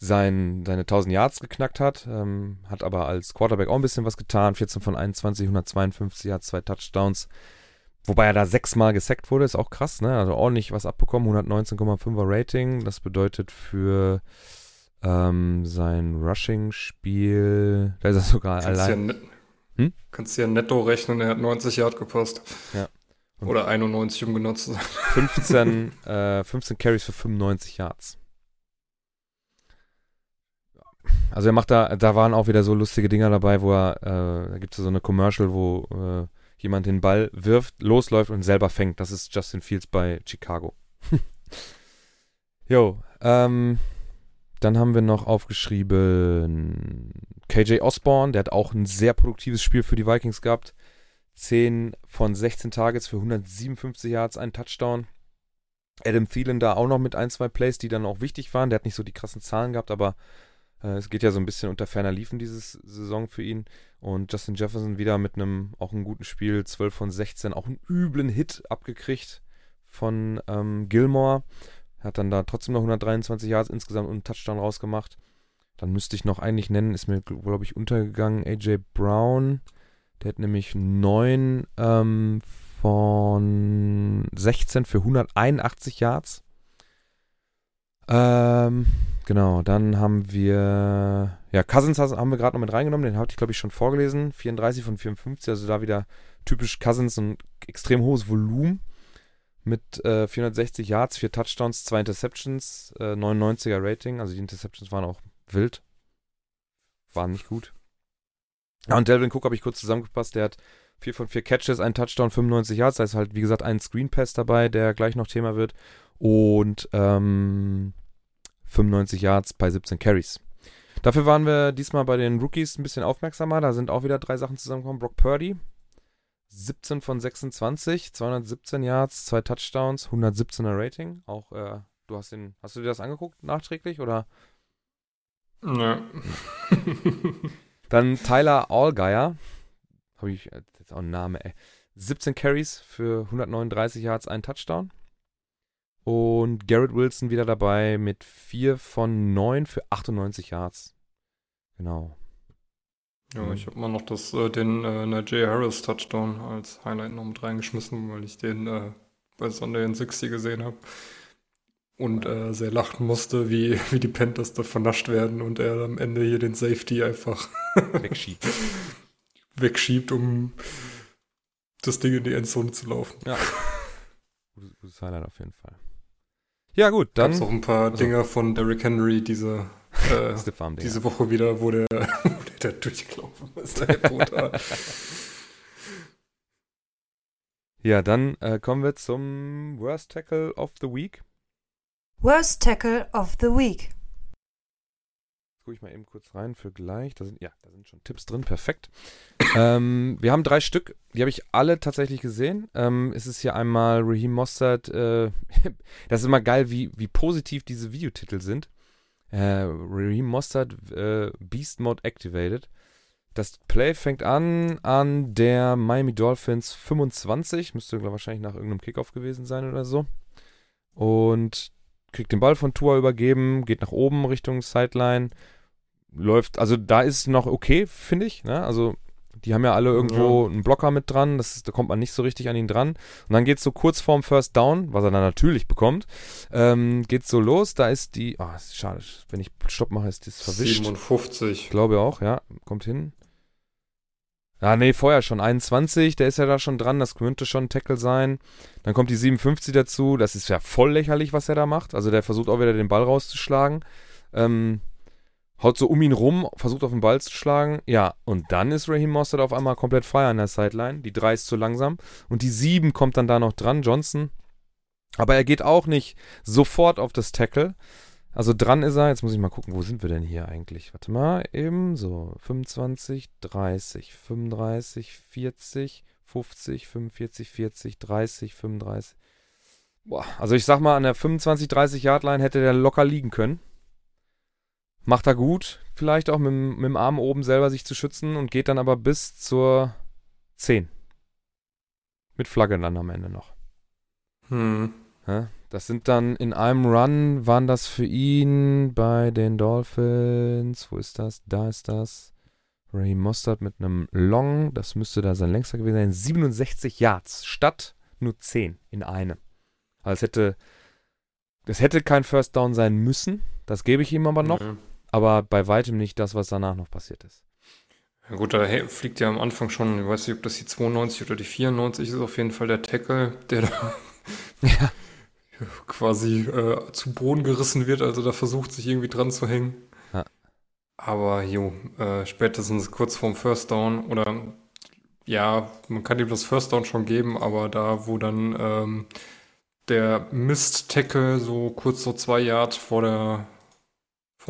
sein, seine 1000 Yards geknackt hat. Ähm, hat aber als Quarterback auch ein bisschen was getan. 14 von 21, 152 Yards, zwei Touchdowns. Wobei er da sechsmal gesackt wurde, ist auch krass, ne? Also ordentlich was abbekommen, 119,5er Rating. Das bedeutet für ähm, sein Rushing-Spiel, da ist er sogar kannst allein. Ja hm? Kannst du ja netto rechnen, er hat 90 Yard gepasst. Ja. Und Oder 91, um genau zu sein. 15, <laughs> äh, 15 Carries für 95 Yards. Also er macht da, da waren auch wieder so lustige Dinger dabei, wo er, äh, da gibt es so eine Commercial, wo äh, jemand den Ball wirft, losläuft und selber fängt. Das ist Justin Fields bei Chicago. <laughs> Jo, ähm, dann haben wir noch aufgeschrieben KJ Osborne, der hat auch ein sehr produktives Spiel für die Vikings gehabt. 10 von 16 Targets für 157 Yards, ein Touchdown. Adam Thielen da auch noch mit ein, zwei Plays, die dann auch wichtig waren. Der hat nicht so die krassen Zahlen gehabt, aber es geht ja so ein bisschen unter ferner Liefen dieses Saison für ihn. Und Justin Jefferson wieder mit einem auch einem guten Spiel, 12 von 16, auch einen üblen Hit abgekriegt von ähm, Gilmore. Hat dann da trotzdem noch 123 Yards insgesamt und einen Touchdown rausgemacht. Dann müsste ich noch eigentlich nennen, ist mir, glaube ich, untergegangen, AJ Brown. Der hat nämlich 9 ähm, von 16 für 181 Yards. Ähm, genau, dann haben wir, ja, Cousins haben wir gerade noch mit reingenommen, den habe ich, glaube ich, schon vorgelesen. 34 von 54, also da wieder typisch Cousins, ein extrem hohes Volumen mit äh, 460 Yards, 4 Touchdowns, 2 Interceptions, äh, 99er Rating. Also die Interceptions waren auch wild. Waren nicht gut. Ja, und Delvin Cook habe ich kurz zusammengepasst, der hat 4 von 4 Catches, ein Touchdown, 95 Yards, da ist halt, wie gesagt, ein Screen Pass dabei, der gleich noch Thema wird. Und ähm, 95 Yards bei 17 Carries. Dafür waren wir diesmal bei den Rookies ein bisschen aufmerksamer. Da sind auch wieder drei Sachen zusammengekommen. Brock Purdy, 17 von 26, 217 Yards, zwei Touchdowns, 117er Rating. Auch, äh, du hast den, hast du dir das angeguckt nachträglich oder? Ja. Dann Tyler Allgeier, habe ich jetzt auch einen Namen, ey. 17 Carries für 139 Yards, ein Touchdown. Und Garrett Wilson wieder dabei mit 4 von 9 für 98 Yards. Genau. Ja, ich habe mal noch das, äh, den äh, Najee Harris Touchdown als Highlight noch mit reingeschmissen, weil ich den äh, bei Sunday in 60 gesehen habe. Und äh, sehr lachen musste, wie, <laughs> wie die Panthers da vernascht werden und er am Ende hier den Safety einfach <laughs> Wegschiebt. wegschiebt, um das Ding in die Endzone zu laufen. Ja. <laughs> Gutes, gutes Highlight auf jeden Fall. Ja, gut, dann. Gab's auch ein paar Also- Dinger von Derrick Henry diese, <laughs> äh, diese Woche wieder, wo der, <laughs> wo der da durchgelaufen ist. <laughs> Ja, dann äh, kommen wir zum Worst Tackle of the Week. Worst Tackle of the Week. Gucke ich mal eben kurz rein für gleich. Da sind, ja, da sind schon Tipps drin, perfekt. ähm, wir haben drei Stück, die habe ich alle tatsächlich gesehen. Ähm, es ist hier einmal Raheem Mostert. Äh, <laughs> das ist immer geil, wie, wie positiv diese Videotitel sind. Äh, Raheem Mostert, äh, Beast Mode Activated. Das Play fängt an an der Miami Dolphins 25. Müsste wahrscheinlich nach irgendeinem Kickoff gewesen sein oder so. Und kriegt den Ball von Tua übergeben, geht nach oben Richtung Sideline, läuft, also da ist noch okay, finde ich, ne? Also die haben ja alle irgendwo einen Blocker mit dran, das da kommt man nicht so richtig an ihn dran. Und dann geht's so kurz vorm First Down, was er dann natürlich bekommt, ähm, geht's so los, da ist die, ah, ist schade, wenn ich Stopp mache, ist das verwischt. 57. Ich glaube auch, ja, kommt hin. Ja, nee, vorher schon 21, der ist ja da schon dran, das könnte schon ein Tackle sein. Dann kommt die 57 dazu, das ist ja voll lächerlich, was er da macht. Also der versucht auch wieder den Ball rauszuschlagen. Ähm, haut so um ihn rum, versucht auf den Ball zu schlagen. Ja, und dann ist Raheem Mostert auf einmal komplett frei an der Sideline. Die 3 ist zu langsam. Und die 7 kommt dann da noch dran, Johnson. Aber er geht auch nicht sofort auf das Tackle. Also dran ist er, jetzt muss ich mal gucken, wo sind wir denn hier eigentlich? Warte mal, eben so 25, 30, 35, 40, 50, 45, 40, 30, 35. Boah, also ich sag mal, an der 25, 30 Yard Line hätte der locker liegen können. Macht er gut, vielleicht auch mit, dem- mit dem Arm oben selber sich zu schützen und geht dann aber bis zur 10. Mit Flagge dann am Ende noch. Hm. Das sind dann in einem Run, waren das für ihn bei den Dolphins. Wo ist das? Da ist das. Ray Mostert mit einem Long, das müsste da sein längster gewesen sein. 67 Yards statt nur 10 in einem. Also es hätte, es hätte kein First Down sein müssen. Das gebe ich ihm aber noch. Ja. Aber bei weitem nicht das, was danach noch passiert ist. Ja gut, da fliegt ja am Anfang schon, ich weiß nicht, ob das die 92 oder die 94 ist, auf jeden Fall der Tackle, der da <laughs> Ja. quasi äh, zu Boden gerissen wird, also da versucht sich irgendwie dran zu hängen. Ja. Aber jo, äh, spätestens kurz vorm First Down oder ja, man kann ihm das First Down schon geben, aber da, wo dann ähm, der Mist-Tackle so kurz so zwei Yard vor der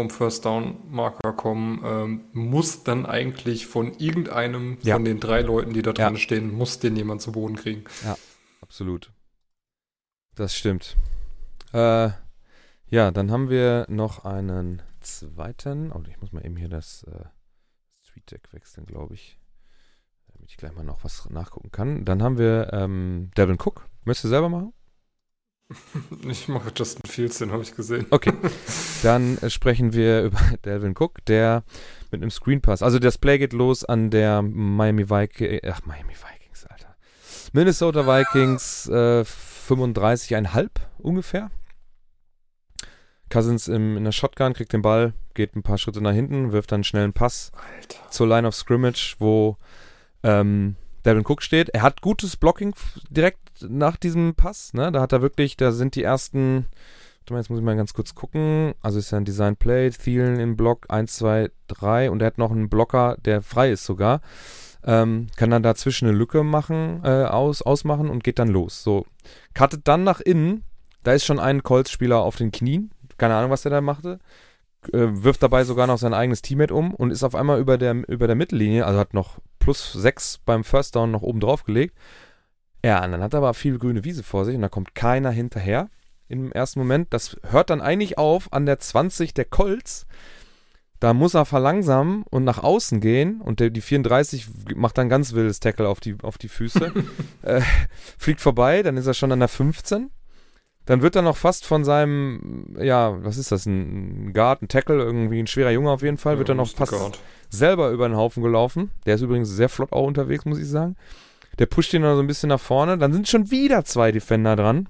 vom First Down Marker kommen, ähm, muss dann eigentlich von irgendeinem Ja. von den drei Leuten, die da dran Ja. stehen, muss den jemand zu Boden kriegen. Absolut. Das stimmt. Äh, ja, dann haben wir noch einen zweiten. Oh, ich muss mal eben hier das äh, Street Deck wechseln, glaube ich. Damit ich gleich mal noch was nachgucken kann. Dann haben wir ähm, Devin Cook. Möchtest du selber machen? <laughs> Ich mache Justin Fields, den habe ich gesehen. Okay. <laughs> Dann äh, sprechen wir <laughs> über Delvin Cook, der mit einem Screen Pass. Also das Play geht los an der Miami Vikings. Ach, Miami Vikings, Alter. Minnesota Vikings äh, 35,5 ungefähr. Cousins im, in der Shotgun kriegt den Ball, geht ein paar Schritte nach hinten, wirft dann einen schnellen Pass Alter. zur Line of Scrimmage, wo ähm, Devin Cook steht. Er hat gutes Blocking direkt nach diesem Pass. Ne? Da hat er wirklich, da sind die ersten Jetzt muss ich mal ganz kurz gucken. Also ist ja ein Design Play, Thielen im Block 1, 2, 3 und er hat noch einen Blocker, der frei ist sogar. Ähm, kann dann dazwischen eine Lücke machen, äh, aus, ausmachen und geht dann los. So, cuttet dann nach innen. Da ist schon ein Colts-Spieler auf den Knien. Keine Ahnung, was der da machte. Äh, wirft dabei sogar noch sein eigenes Teammate um und ist auf einmal über der, über der Mittellinie, also hat noch plus 6 beim First Down noch oben drauf gelegt. Ja, und dann hat er aber viel grüne Wiese vor sich und da kommt keiner hinterher im ersten Moment. Das hört dann eigentlich auf an der 20 der Colts. Da muss er verlangsamen und nach außen gehen und der, die 34 macht dann ganz wildes Tackle auf die, auf die Füße. <laughs> äh, fliegt vorbei, dann ist er schon an der 15. Dann wird er noch fast von seinem, ja, was ist das, ein Guard, ein Tackle, irgendwie ein schwerer Junge auf jeden Fall, wird er noch fast selber über den Haufen gelaufen. Der ist übrigens sehr flott auch unterwegs, muss ich sagen. Der pusht ihn dann so ein bisschen nach vorne. Dann sind schon wieder zwei Defender dran.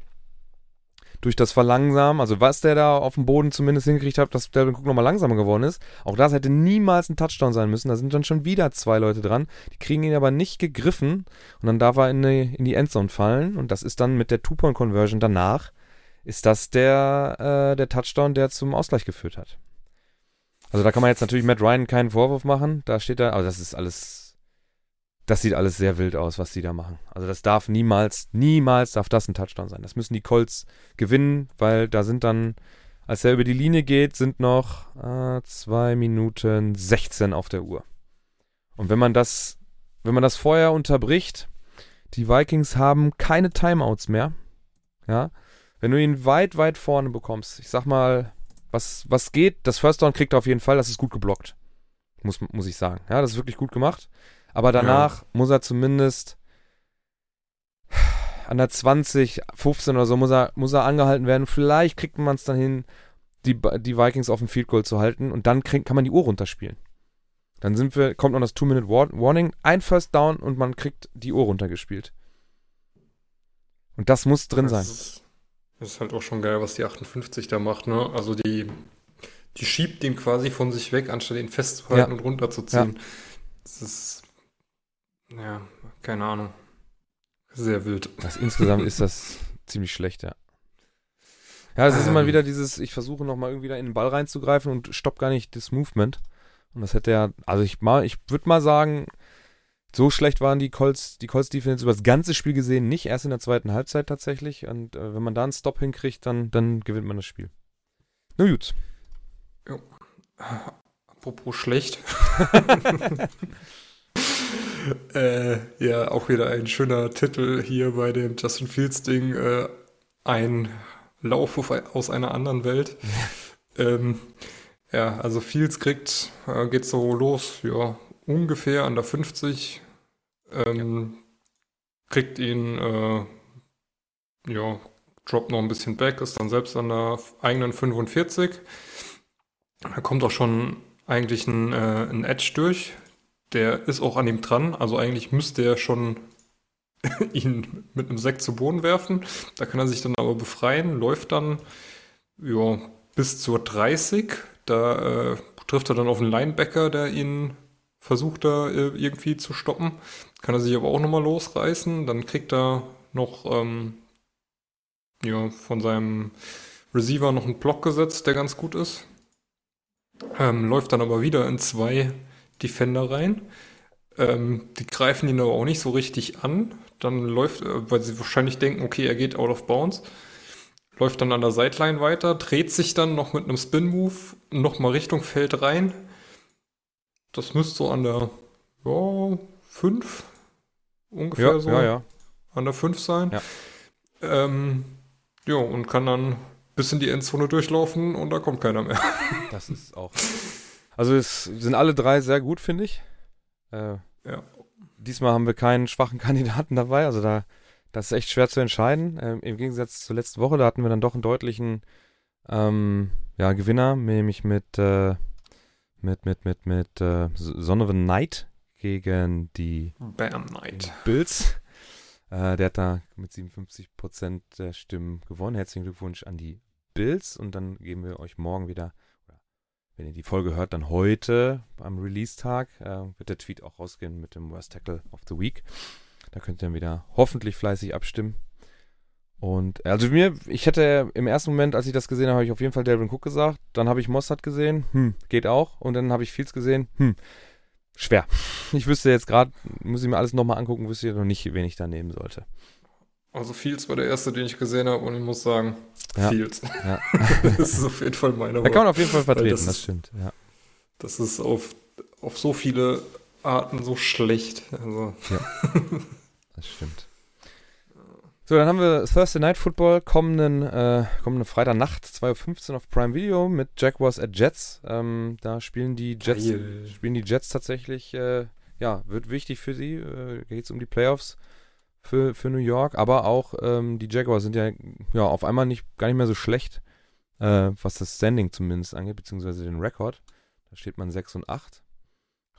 Durch das Verlangsamen, also was der da auf dem Boden zumindest hingekriegt hat, dass Delvin Cook nochmal langsamer geworden ist. Auch das hätte niemals ein Touchdown sein müssen. Da sind dann schon wieder zwei Leute dran. Die kriegen ihn aber nicht gegriffen. Und dann darf er in die, in die Endzone fallen. Und das ist dann mit der Two-Point-Conversion danach, ist das der, äh, der Touchdown, der zum Ausgleich geführt hat. Also da kann man jetzt natürlich Matt Ryan keinen Vorwurf machen. Da steht er, aber das ist alles, das sieht alles sehr wild aus, was die da machen. Also das darf niemals, niemals darf das ein Touchdown sein. Das müssen die Colts gewinnen, weil da sind dann, als er über die Linie geht, sind noch äh, 2 Minuten 16 auf der Uhr. Und wenn man das, wenn man das vorher unterbricht, die Vikings haben keine Timeouts mehr. Ja. Wenn du ihn weit, weit vorne bekommst, ich sag mal, was, was geht, das First Down kriegt er auf jeden Fall, das ist gut geblockt. Muss, muss ich sagen. Ja, das ist wirklich gut gemacht. Aber danach ja. muss er zumindest an der 20, 15 oder so, muss er, muss er angehalten werden. Vielleicht kriegt man es dann hin, die, die Vikings auf dem Field Goal zu halten und dann krieg, kann man die Uhr runterspielen. Dann sind wir, kommt noch das Two-Minute-Warning, ein First Down und man kriegt die Uhr runtergespielt. Und das muss drin das sein. Ist, das ist halt auch schon geil, was die 58 da macht, ne? Also die, die schiebt den quasi von sich weg, anstatt ihn festzuhalten ja. und runterzuziehen. Ja. Das ist, ja, keine Ahnung. Sehr wild. Das, insgesamt ist das ziemlich schlecht, ja. Ja, es ist ähm, immer wieder dieses, ich versuche nochmal irgendwie da in den Ball reinzugreifen und stopp gar nicht das Movement. Und das hätte ja, also ich mal, ich würde mal sagen, so schlecht waren die Colts, die Colts Defense über das ganze Spiel gesehen nicht, erst in der zweiten Halbzeit tatsächlich. Und äh, wenn man da einen Stop hinkriegt, dann, dann gewinnt man das Spiel. Na gut. Jo. Apropos schlecht. <laughs> <laughs> äh, ja, auch wieder ein schöner Titel hier bei dem Justin Fields Ding. Äh, ein Lauf aus einer anderen Welt. <laughs> ähm, ja, also Fields kriegt, äh, geht so los, ja, ungefähr an der 50, ähm, ja. kriegt ihn, äh, ja, droppt noch ein bisschen back, ist dann selbst an der eigenen 45. Da kommt auch schon eigentlich ein, äh, ein Edge durch. Der ist auch an ihm dran. Also eigentlich müsste er schon <laughs> ihn mit einem Sack zu Boden werfen. Da kann er sich dann aber befreien, läuft dann ja, bis zur 30. Da äh, trifft er dann auf einen Linebacker, der ihn versucht da äh, irgendwie zu stoppen. Kann er sich aber auch nochmal losreißen. Dann kriegt er noch ähm, ja, von seinem Receiver noch einen Block gesetzt, der ganz gut ist. Ähm, läuft dann aber wieder in zwei Defender rein. Ähm, die greifen ihn aber auch nicht so richtig an. Dann läuft, äh, weil sie wahrscheinlich denken, okay, er geht out of bounds. Läuft dann an der Sideline weiter, dreht sich dann noch mit einem Spin-Move nochmal Richtung Feld rein das müsste so an der ja, 5 ungefähr ja, so. Ja, ja. An der 5 sein. Ja. Ähm, ja, und kann dann bis in die Endzone durchlaufen und da kommt keiner mehr. <laughs> Das ist auch. Also es sind alle drei sehr gut, finde ich. Äh, ja. Diesmal haben wir keinen schwachen <laughs> Kandidaten dabei. Also da, das ist echt schwer zu entscheiden. Ähm, Im Gegensatz zur letzten Woche, da hatten wir dann doch einen deutlichen ähm, ja, Gewinner, nämlich mit äh, mit, mit, mit, mit äh, Son of a Knight gegen die Bam Knight. Bills. <laughs> Äh, der hat da mit 57% der Stimmen gewonnen. Herzlichen Glückwunsch an die Bills und dann geben wir euch morgen wieder, wenn ihr die Folge hört, dann heute am Release-Tag äh, wird der Tweet auch rausgehen mit dem Worst Tackle of the Week. Da könnt ihr dann wieder hoffentlich fleißig abstimmen. Und also mir, ich hätte im ersten Moment, als ich das gesehen habe, habe ich auf jeden Fall Delvin Cook gesagt. Dann habe ich Mossad gesehen, hm, geht auch. Und dann habe ich Fields gesehen, hm, schwer. <laughs> Ich wüsste jetzt gerade, muss ich mir alles nochmal angucken, wüsste ich noch nicht, wen ich da nehmen sollte. Also Fields war der erste, den ich gesehen habe und ich muss sagen, Ja. Fields. Ja. <laughs> <laughs> das ist auf jeden Fall meine Da kann man auf jeden Fall vertreten, das das, stimmt. Ja. Das ist auf, auf so viele Arten so schlecht. Also, Das stimmt. So, dann haben wir Thursday Night Football kommenden, äh, kommenden Freitagnacht, 2.15 Uhr auf Prime Video mit Jaguars at Jets. Ähm, da spielen die Jets, Geil. spielen die Jets tatsächlich, äh, ja, wird wichtig für sie. Äh, Geht es um die Playoffs für, für New York, aber auch ähm, die Jaguars sind ja, ja auf einmal nicht, gar nicht mehr so schlecht, äh, was das Standing zumindest angeht, beziehungsweise den Rekord. Da steht man 6 und 8.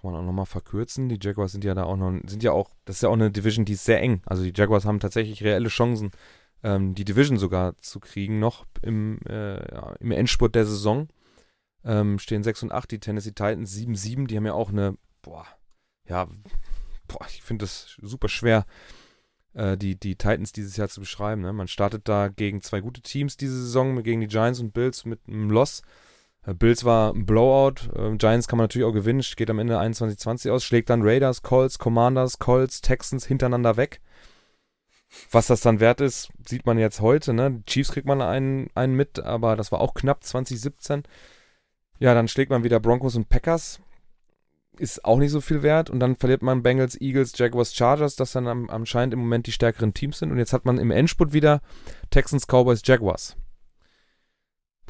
Kann man auch nochmal verkürzen. Die Jaguars sind ja da auch noch, sind ja auch, das ist ja auch eine Division, die ist sehr eng. Also die Jaguars haben tatsächlich reelle Chancen, ähm, die Division sogar zu kriegen, noch im, äh, im Endspurt der Saison. Ähm, stehen 6 und 8, die Tennessee Titans 7-7, die haben ja auch eine, boah, ja, boah, ich finde das super schwer, äh, die, die Titans dieses Jahr zu beschreiben. Ne? Man startet da gegen zwei gute Teams diese Saison, gegen die Giants und Bills mit einem Loss. Äh, Bills war ein Blowout. Ähm, Giants kann man natürlich auch gewinnen, geht am Ende 21-20 aus, schlägt dann Raiders, Colts, Commanders, Colts, Texans hintereinander weg. Was das dann wert ist, sieht man jetzt heute. Ne? Die Chiefs kriegt man einen, einen mit, aber das war auch knapp 2017. Ja, dann schlägt man wieder Broncos und Packers. Ist auch nicht so viel wert. Und dann verliert man Bengals, Eagles, Jaguars, Chargers, das dann am, anscheinend im Moment die stärkeren Teams sind. Und jetzt hat man im Endspurt wieder Texans, Cowboys, Jaguars.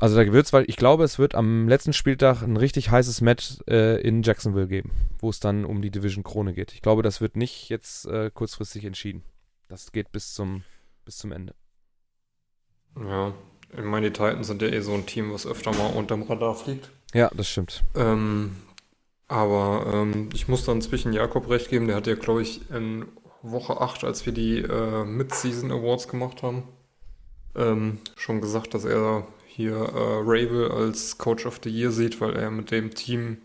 Also da wird's, weil ich glaube, es wird am letzten Spieltag ein richtig heißes Match äh, in Jacksonville geben, wo es dann um die Division Krone geht. Ich glaube, das wird nicht jetzt äh, kurzfristig entschieden. Das geht bis zum, bis zum Ende. ja, ich meine, die Titans sind ja eh so ein Team, was öfter mal unterm Radar fliegt. Ja, das stimmt. Ähm, aber ähm, ich muss dann zwischen Jakob recht geben, der hat ja, glaube ich, in Woche 8, als wir die äh, Mid-Season Awards gemacht haben, ähm, schon gesagt, dass er hier äh, Rabel als Coach of the Year sieht, weil er mit dem Team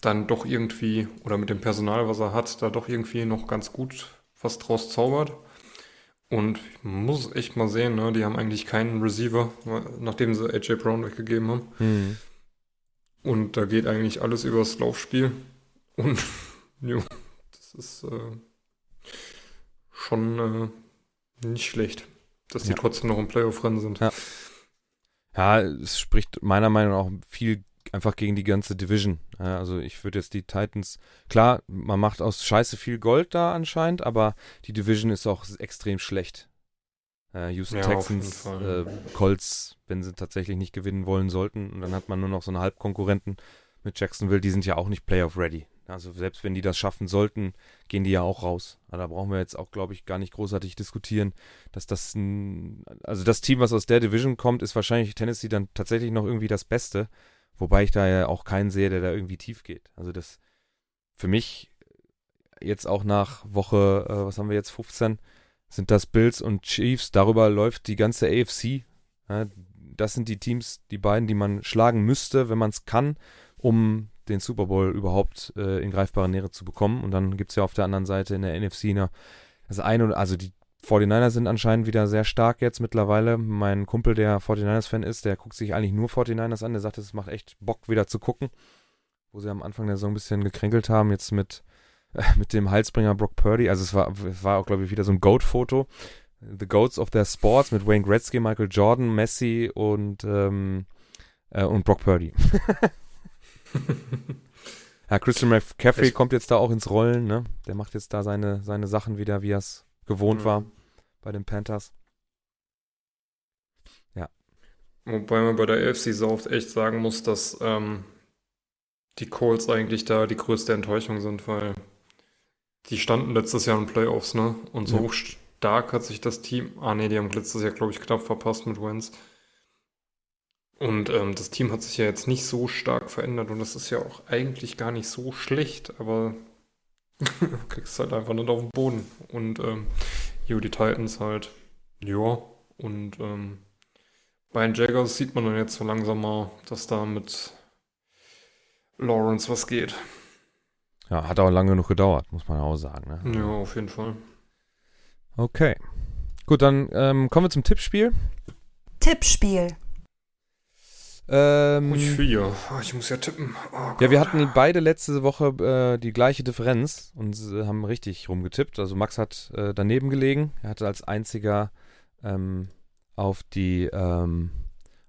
dann doch irgendwie, oder mit dem Personal, was er hat, da doch irgendwie noch ganz gut was draus zaubert. Und ich muss echt mal sehen, ne? die haben eigentlich keinen Receiver, nachdem sie AJ Brown weggegeben haben. Mhm. Und da geht eigentlich alles übers Laufspiel. <laughs> Und jo, das ist äh, schon äh, nicht schlecht, dass die Ja. trotzdem noch im Playoff-Rennen sind. Ja. Ja, es spricht meiner Meinung nach auch viel einfach gegen die ganze Division. Also ich würde jetzt die Titans, klar, man macht aus Scheiße viel Gold da anscheinend, aber die Division ist auch extrem schlecht. Äh, Houston Ja, Texans, äh, Colts, wenn sie tatsächlich nicht gewinnen wollen sollten. Und dann hat man nur noch so einen Halbkonkurrenten mit Jacksonville, die sind ja auch nicht Playoff-ready. Also selbst wenn die das schaffen sollten, gehen die ja auch raus. Aber da brauchen wir jetzt auch, glaube ich, gar nicht großartig diskutieren dass das ein, also das Team, was aus der Division kommt, ist wahrscheinlich Tennessee dann tatsächlich noch irgendwie das Beste, wobei ich da ja auch keinen sehe, der da irgendwie tief geht. Also das für mich jetzt auch nach Woche, äh, was haben wir jetzt, 15, sind das Bills und Chiefs, darüber läuft die ganze AFC. Ja, das sind die Teams, die beiden, die man schlagen müsste, wenn man es kann, um den Super Bowl überhaupt äh, in greifbare Nähe zu bekommen. Und dann gibt es ja auf der anderen Seite in der NFC eine, das eine oder also die 49ers sind anscheinend wieder sehr stark jetzt mittlerweile. Mein Kumpel, der 49ers-Fan ist, der guckt sich eigentlich nur 49ers an. Der sagt, es macht echt Bock, wieder zu gucken. Wo sie am Anfang der Saison ein bisschen gekränkelt haben, jetzt mit, äh, <laughs> mit dem Halsbringer Brock Purdy. Also es war, war auch, glaube ich, wieder so ein Goat-Foto. The Goats of their Sports mit Wayne Gretzky, Michael Jordan, Messi und, ähm, äh, und Brock Purdy. <laughs> <laughs> ja, Christian McCaffrey kommt jetzt da auch ins Rollen, ne? Der macht jetzt da seine, seine Sachen wieder, wie er es gewohnt Ja. war bei den Panthers. Wobei man bei der AFC South echt sagen muss, dass ähm, die Colts eigentlich da die größte Enttäuschung sind, weil die standen letztes Jahr in Playoffs, ne? Und so Ja. stark hat sich das Team. Ah, nee, die haben letztes Jahr, glaube ich, knapp verpasst mit Wentz. Und ähm, das Team hat sich ja jetzt nicht so stark verändert und das ist ja auch eigentlich gar nicht so schlecht, aber du <laughs> kriegst halt einfach nicht auf den Boden. Und ähm, jo, die Titans halt, ja, und ähm, bei den Jaggers sieht man dann jetzt so langsam mal, dass da mit Lawrence was geht. Ja, hat auch lange genug gedauert, muss man auch sagen. Ne? Ja, auf jeden Fall. Okay. Gut, dann ähm, kommen wir zum Tippspiel. Tippspiel. Ähm, Ich vier. Ah, Ich muss ja tippen. Oh ja, wir hatten beide letzte Woche äh, die gleiche Differenz und äh, haben richtig rumgetippt. Also Max hat äh, daneben gelegen. Er hatte als einziger ähm, auf die ähm,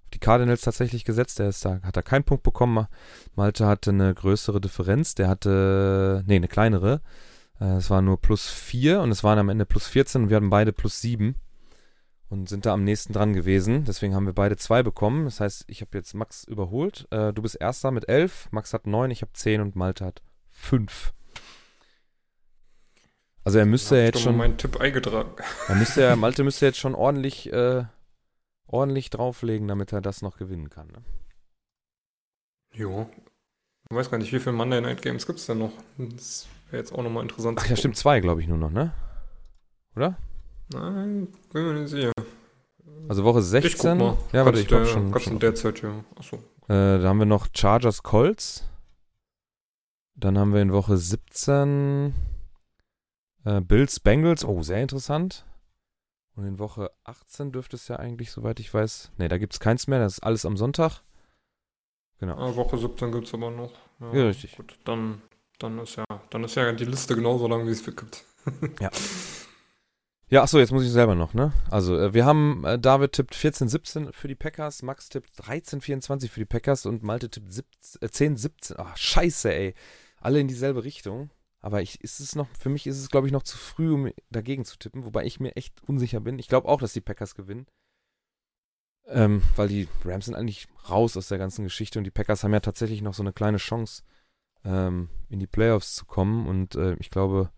auf die Cardinals tatsächlich gesetzt. Der ist da, hat da keinen Punkt bekommen. Malte hatte eine größere Differenz. Der hatte, nee, eine kleinere. Äh, Es war nur plus 4 und es waren am Ende plus 14 und wir hatten beide plus 7 und sind da am nächsten dran gewesen. Deswegen haben wir beide zwei bekommen. Das heißt, ich habe jetzt Max überholt. Äh, du bist erster mit 11, Max hat 9, ich habe 10 und Malte hat 5. Also er müsste ja ich jetzt schon, mal meinen Tipp eingetragen. er müsste ja, <laughs> Malte müsste jetzt schon ordentlich, äh, ordentlich drauflegen, damit er das noch gewinnen kann. Ne? Jo. Ich weiß gar nicht, wie viele Monday Night Games gibt es denn noch? Das wäre jetzt auch nochmal interessant. Ach ja, stimmt, zwei glaube ich nur noch, ne? Oder? Nein, bin mir nicht sicher. Also Woche Ich guck 16. mal. Ja, warte, ich glaube der- schon. Kannst schon in der Zeit, ja. Achso. Äh, da haben wir noch Chargers Colts. Dann haben wir in Woche 17 äh, Bills Bengals. Oh, sehr interessant. Und in Woche 18 dürfte es ja eigentlich, soweit ich weiß. Ne, da gibt es keins mehr. Das ist alles am Sonntag. Genau. Ah, Woche 17 gibt es aber noch. Ja, richtig. Gut, dann, dann, ist ja, dann ist ja die Liste genauso lang, wie es gibt. Ja, <laughs> achso, jetzt muss ich selber noch, ne? Also, äh, wir haben, äh, David tippt 14-17 für die Packers, Max tippt 13-24 für die Packers und Malte tippt 17, äh, 10-17. Ach, scheiße, ey. Alle in dieselbe Richtung. Aber ich, ist es noch, für mich ist es, glaube ich, noch zu früh, um dagegen zu tippen, wobei ich mir echt unsicher bin. Ich glaube auch, dass die Packers gewinnen. Ähm, weil die Rams sind eigentlich raus aus der ganzen Geschichte und die Packers haben ja tatsächlich noch so eine kleine Chance, ähm, in die Playoffs zu kommen. Und äh, ich glaube,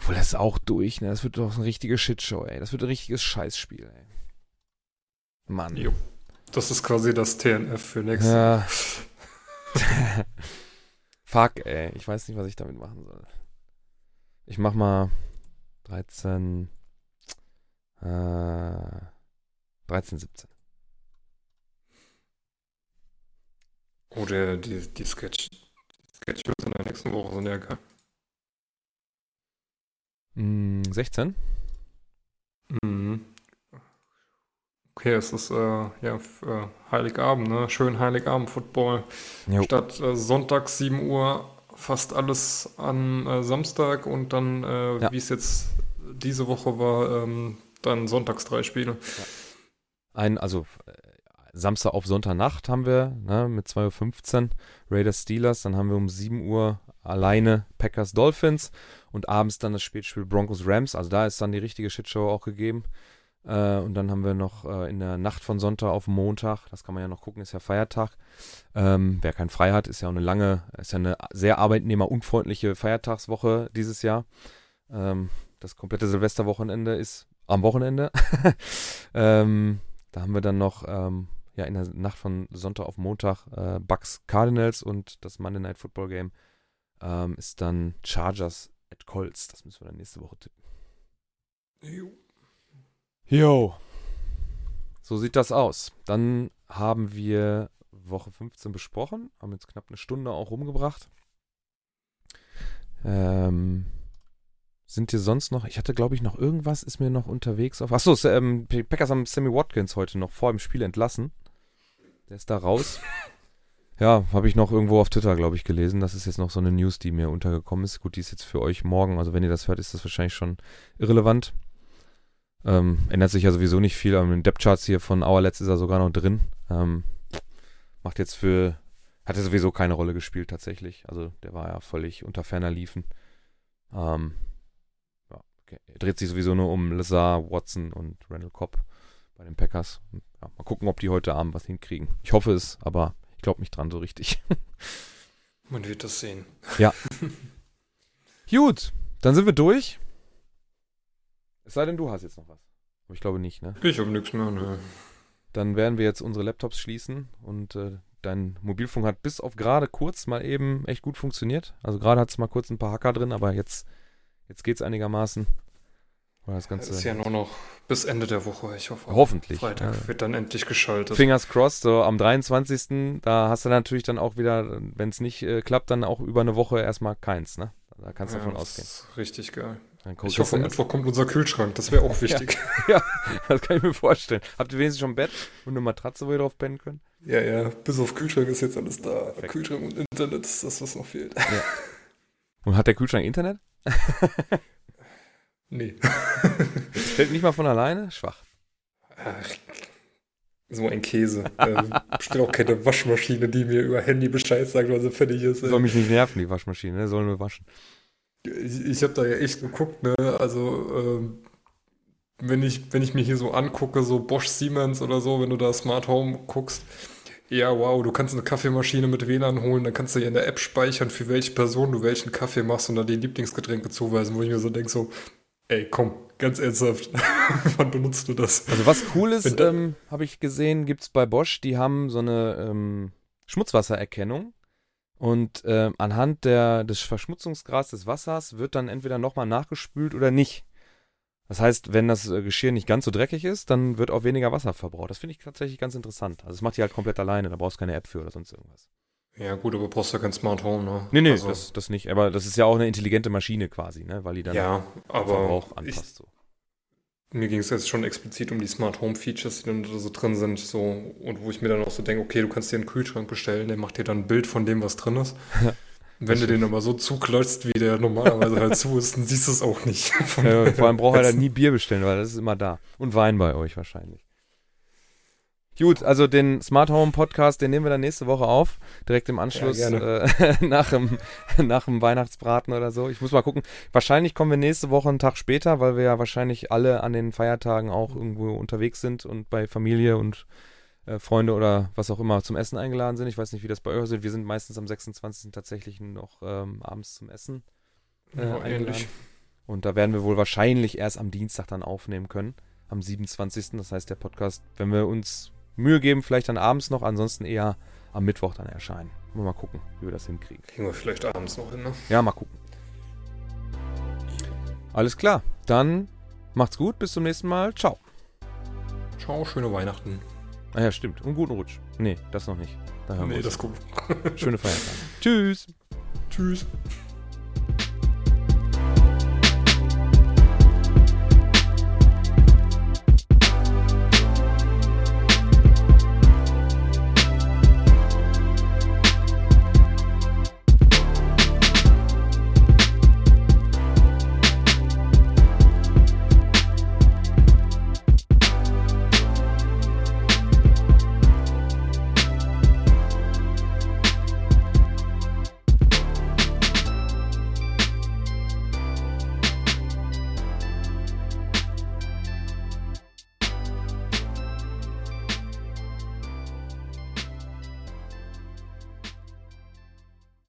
obwohl das ist auch durch, ne? Das wird doch eine richtige Shitshow, ey. Das wird ein richtiges Scheißspiel, ey. Mann. Jo. Das ist quasi das TNF für nächstes Ja. <laughs> Fuck, ey. Ich weiß nicht, was ich damit machen soll. Ich mach mal 13. Äh, 13, 17. Oh, der, die, die Sketch. Die Schedules in der nächsten Woche sind ja geil. Mm, 16? Mhm. Okay, es ist äh, ja äh, Heiligabend, ne? Schön Heiligabend-Football. Statt äh, sonntags 7 Uhr fast alles an äh, Samstag und dann, äh, Ja. wie es jetzt diese Woche war, ähm, dann sonntags drei Spiele. Ein, also äh, Samstag auf Sonntagnacht haben wir, ne, mit 2.15 Uhr Raiders Steelers, dann haben wir um 7 Uhr alleine Packers Dolphins und abends dann das Spätspiel Broncos Rams, also da ist dann die richtige Shitshow auch gegeben. Äh, und dann haben wir noch äh, in der Nacht von Sonntag auf Montag, das kann man ja noch gucken, ist ja Feiertag. Ähm, wer keinen frei hat, ist ja auch eine lange, ist ja eine sehr arbeitnehmerunfreundliche Feiertagswoche dieses Jahr. Ähm, das komplette Silvesterwochenende ist am Wochenende. <laughs> ähm, da haben wir dann noch ähm, ja in der Nacht von Sonntag auf Montag äh, Bucks Cardinals und das Monday Night Football Game ähm, ist dann Chargers at Colts. Das müssen wir dann nächste Woche tippen. Jo. Jo. So sieht das aus. Dann haben wir Woche 15 besprochen, haben jetzt knapp eine Stunde auch rumgebracht. Ähm, sind hier sonst noch, ich hatte glaube ich noch irgendwas, ist mir noch unterwegs auf. Achso, ähm, Packers haben Sammy Watkins heute noch vor dem Spiel entlassen. Der ist da raus. <laughs> ja, habe ich noch irgendwo auf Twitter, glaube ich, gelesen. Das ist jetzt noch so eine News, die mir untergekommen ist. Gut, die ist jetzt für euch morgen, also wenn ihr das hört, ist das wahrscheinlich schon irrelevant. Ähm, ändert sich ja sowieso nicht viel. In den Depth-Charts hier von Hourlets ist er sogar noch drin. Ähm, macht jetzt für, hat er sowieso keine Rolle gespielt tatsächlich. Also der war ja völlig unter ferner Liefen. Ähm, ja, okay. Dreht sich sowieso nur um Lazar, Watson und Randall Cobb bei den Packers. Ja, mal gucken, ob die heute Abend was hinkriegen. Ich hoffe es, aber ich glaube nicht dran so richtig. <laughs> Man wird das sehen. <laughs> Gut, dann sind wir durch. Es sei denn, du hast jetzt noch was. Aber ich glaube nicht, ne? Ich habe nichts mehr. Ne. Dann werden wir jetzt unsere Laptops schließen und äh, dein Mobilfunk hat bis auf gerade kurz mal eben echt gut funktioniert. Also gerade hat es mal kurz ein paar Hacker drin, aber jetzt, jetzt geht es einigermaßen. Das Das Ganze. ist ja nur noch bis Ende der Woche. Ich hoffe, Hoffentlich. Freitag ja. wird dann endlich geschaltet. Fingers crossed, so am 23. Da hast du natürlich dann auch wieder, wenn es nicht äh, klappt, dann auch über eine Woche erstmal keins, ne? Da kannst du Ja, davon das ausgehen. ist richtig geil. Ich hoffe, am Mittwoch kommt unser Kühlschrank. Das wäre auch <laughs> wichtig. <laughs> du erst- Das kann ich mir vorstellen. Habt ihr wenigstens schon ein Bett und eine Matratze, wo ihr drauf pennen könnt? Ja, ja. Bis auf Kühlschrank ist jetzt alles da. Perfekt. Kühlschrank und Internet ist das, was noch fehlt. Und hat der Kühlschrank Internet? <laughs> Nee. <laughs> Stellt nicht mal von alleine? Schwach. Ach, so ein Käse. Ähm, bestimmt auch keine Waschmaschine, die mir über Handy Bescheid sagt, wann sie fertig ist. Soll mich nicht nerven, die Waschmaschine, ne? Soll nur waschen. Ich, ich habe da ja echt geguckt, ne? Also, ähm, wenn ich, wenn ich mir hier so angucke, so Bosch Siemens oder so, wenn du da Smart Home guckst, ja, wow, du kannst eine Kaffeemaschine mit WLAN holen, dann kannst du hier in der App speichern, für welche Person du welchen Kaffee machst und dann die Lieblingsgetränke zuweisen, wo ich mir so denke, so, ey, komm, ganz ernsthaft, <laughs> wann benutzt du das? Also was cool ist, ähm, habe ich gesehen, gibt's bei Bosch, die haben so eine ähm, Schmutzwassererkennung und ähm, anhand der, des Verschmutzungsgrads des Wassers wird dann entweder nochmal nachgespült oder nicht. Das heißt, wenn das äh, Geschirr nicht ganz so dreckig ist, dann wird auch weniger Wasser verbraucht. Das finde ich tatsächlich ganz interessant. Also das macht die halt komplett alleine, da brauchst du keine App für oder sonst irgendwas. Ja, gut, aber brauchst ja kein Smart Home, ne? Nee, nee, Also, das, das nicht. Aber das ist ja auch eine intelligente Maschine quasi, ne? Weil die dann ja, aber ich, anpasst. So. Mir ging es jetzt schon explizit um die Smart Home Features, die dann da so drin sind, so und wo ich mir dann auch so denke, okay, du kannst dir einen Kühlschrank bestellen, der macht dir dann ein Bild von dem, was drin ist. <laughs> Wenn du den aber so zuklotzt, wie der normalerweise halt zu ist, dann siehst du es auch nicht. Ja, vor allem braucht er dann <laughs> nie Bier bestellen, weil das ist immer da. Und Wein bei euch wahrscheinlich. Gut, also den Smart Home Podcast, den nehmen wir dann nächste Woche auf, direkt im Anschluss Ja, äh, <laughs> nach, dem, nach dem Weihnachtsbraten oder so. Ich muss mal gucken. Wahrscheinlich kommen wir nächste Woche einen Tag später, weil wir ja wahrscheinlich alle an den Feiertagen auch irgendwo unterwegs sind und bei Familie und äh, Freunde oder was auch immer zum Essen eingeladen sind. Ich weiß nicht, wie das bei euch ist. Wir sind meistens am 26. tatsächlich noch ähm, abends zum Essen äh, Ja, eingeladen. ähnlich. Und da werden wir wohl wahrscheinlich erst am Dienstag dann aufnehmen können. Am 27. Das heißt, der Podcast, wenn wir uns Mühe geben, vielleicht dann abends noch, ansonsten eher am Mittwoch dann erscheinen. Mal, gucken, wie wir das hinkriegen. Kriegen wir vielleicht abends noch hin, ne? Ja, mal gucken. Alles klar. Dann macht's gut. Bis zum nächsten Mal. Ciao. Ciao, schöne Weihnachten. Ah ja, stimmt. Und guten Rutsch. Nee, das noch nicht. Da Nee, das gut. Schöne <laughs> Feiertage. Tschüss. Tschüss.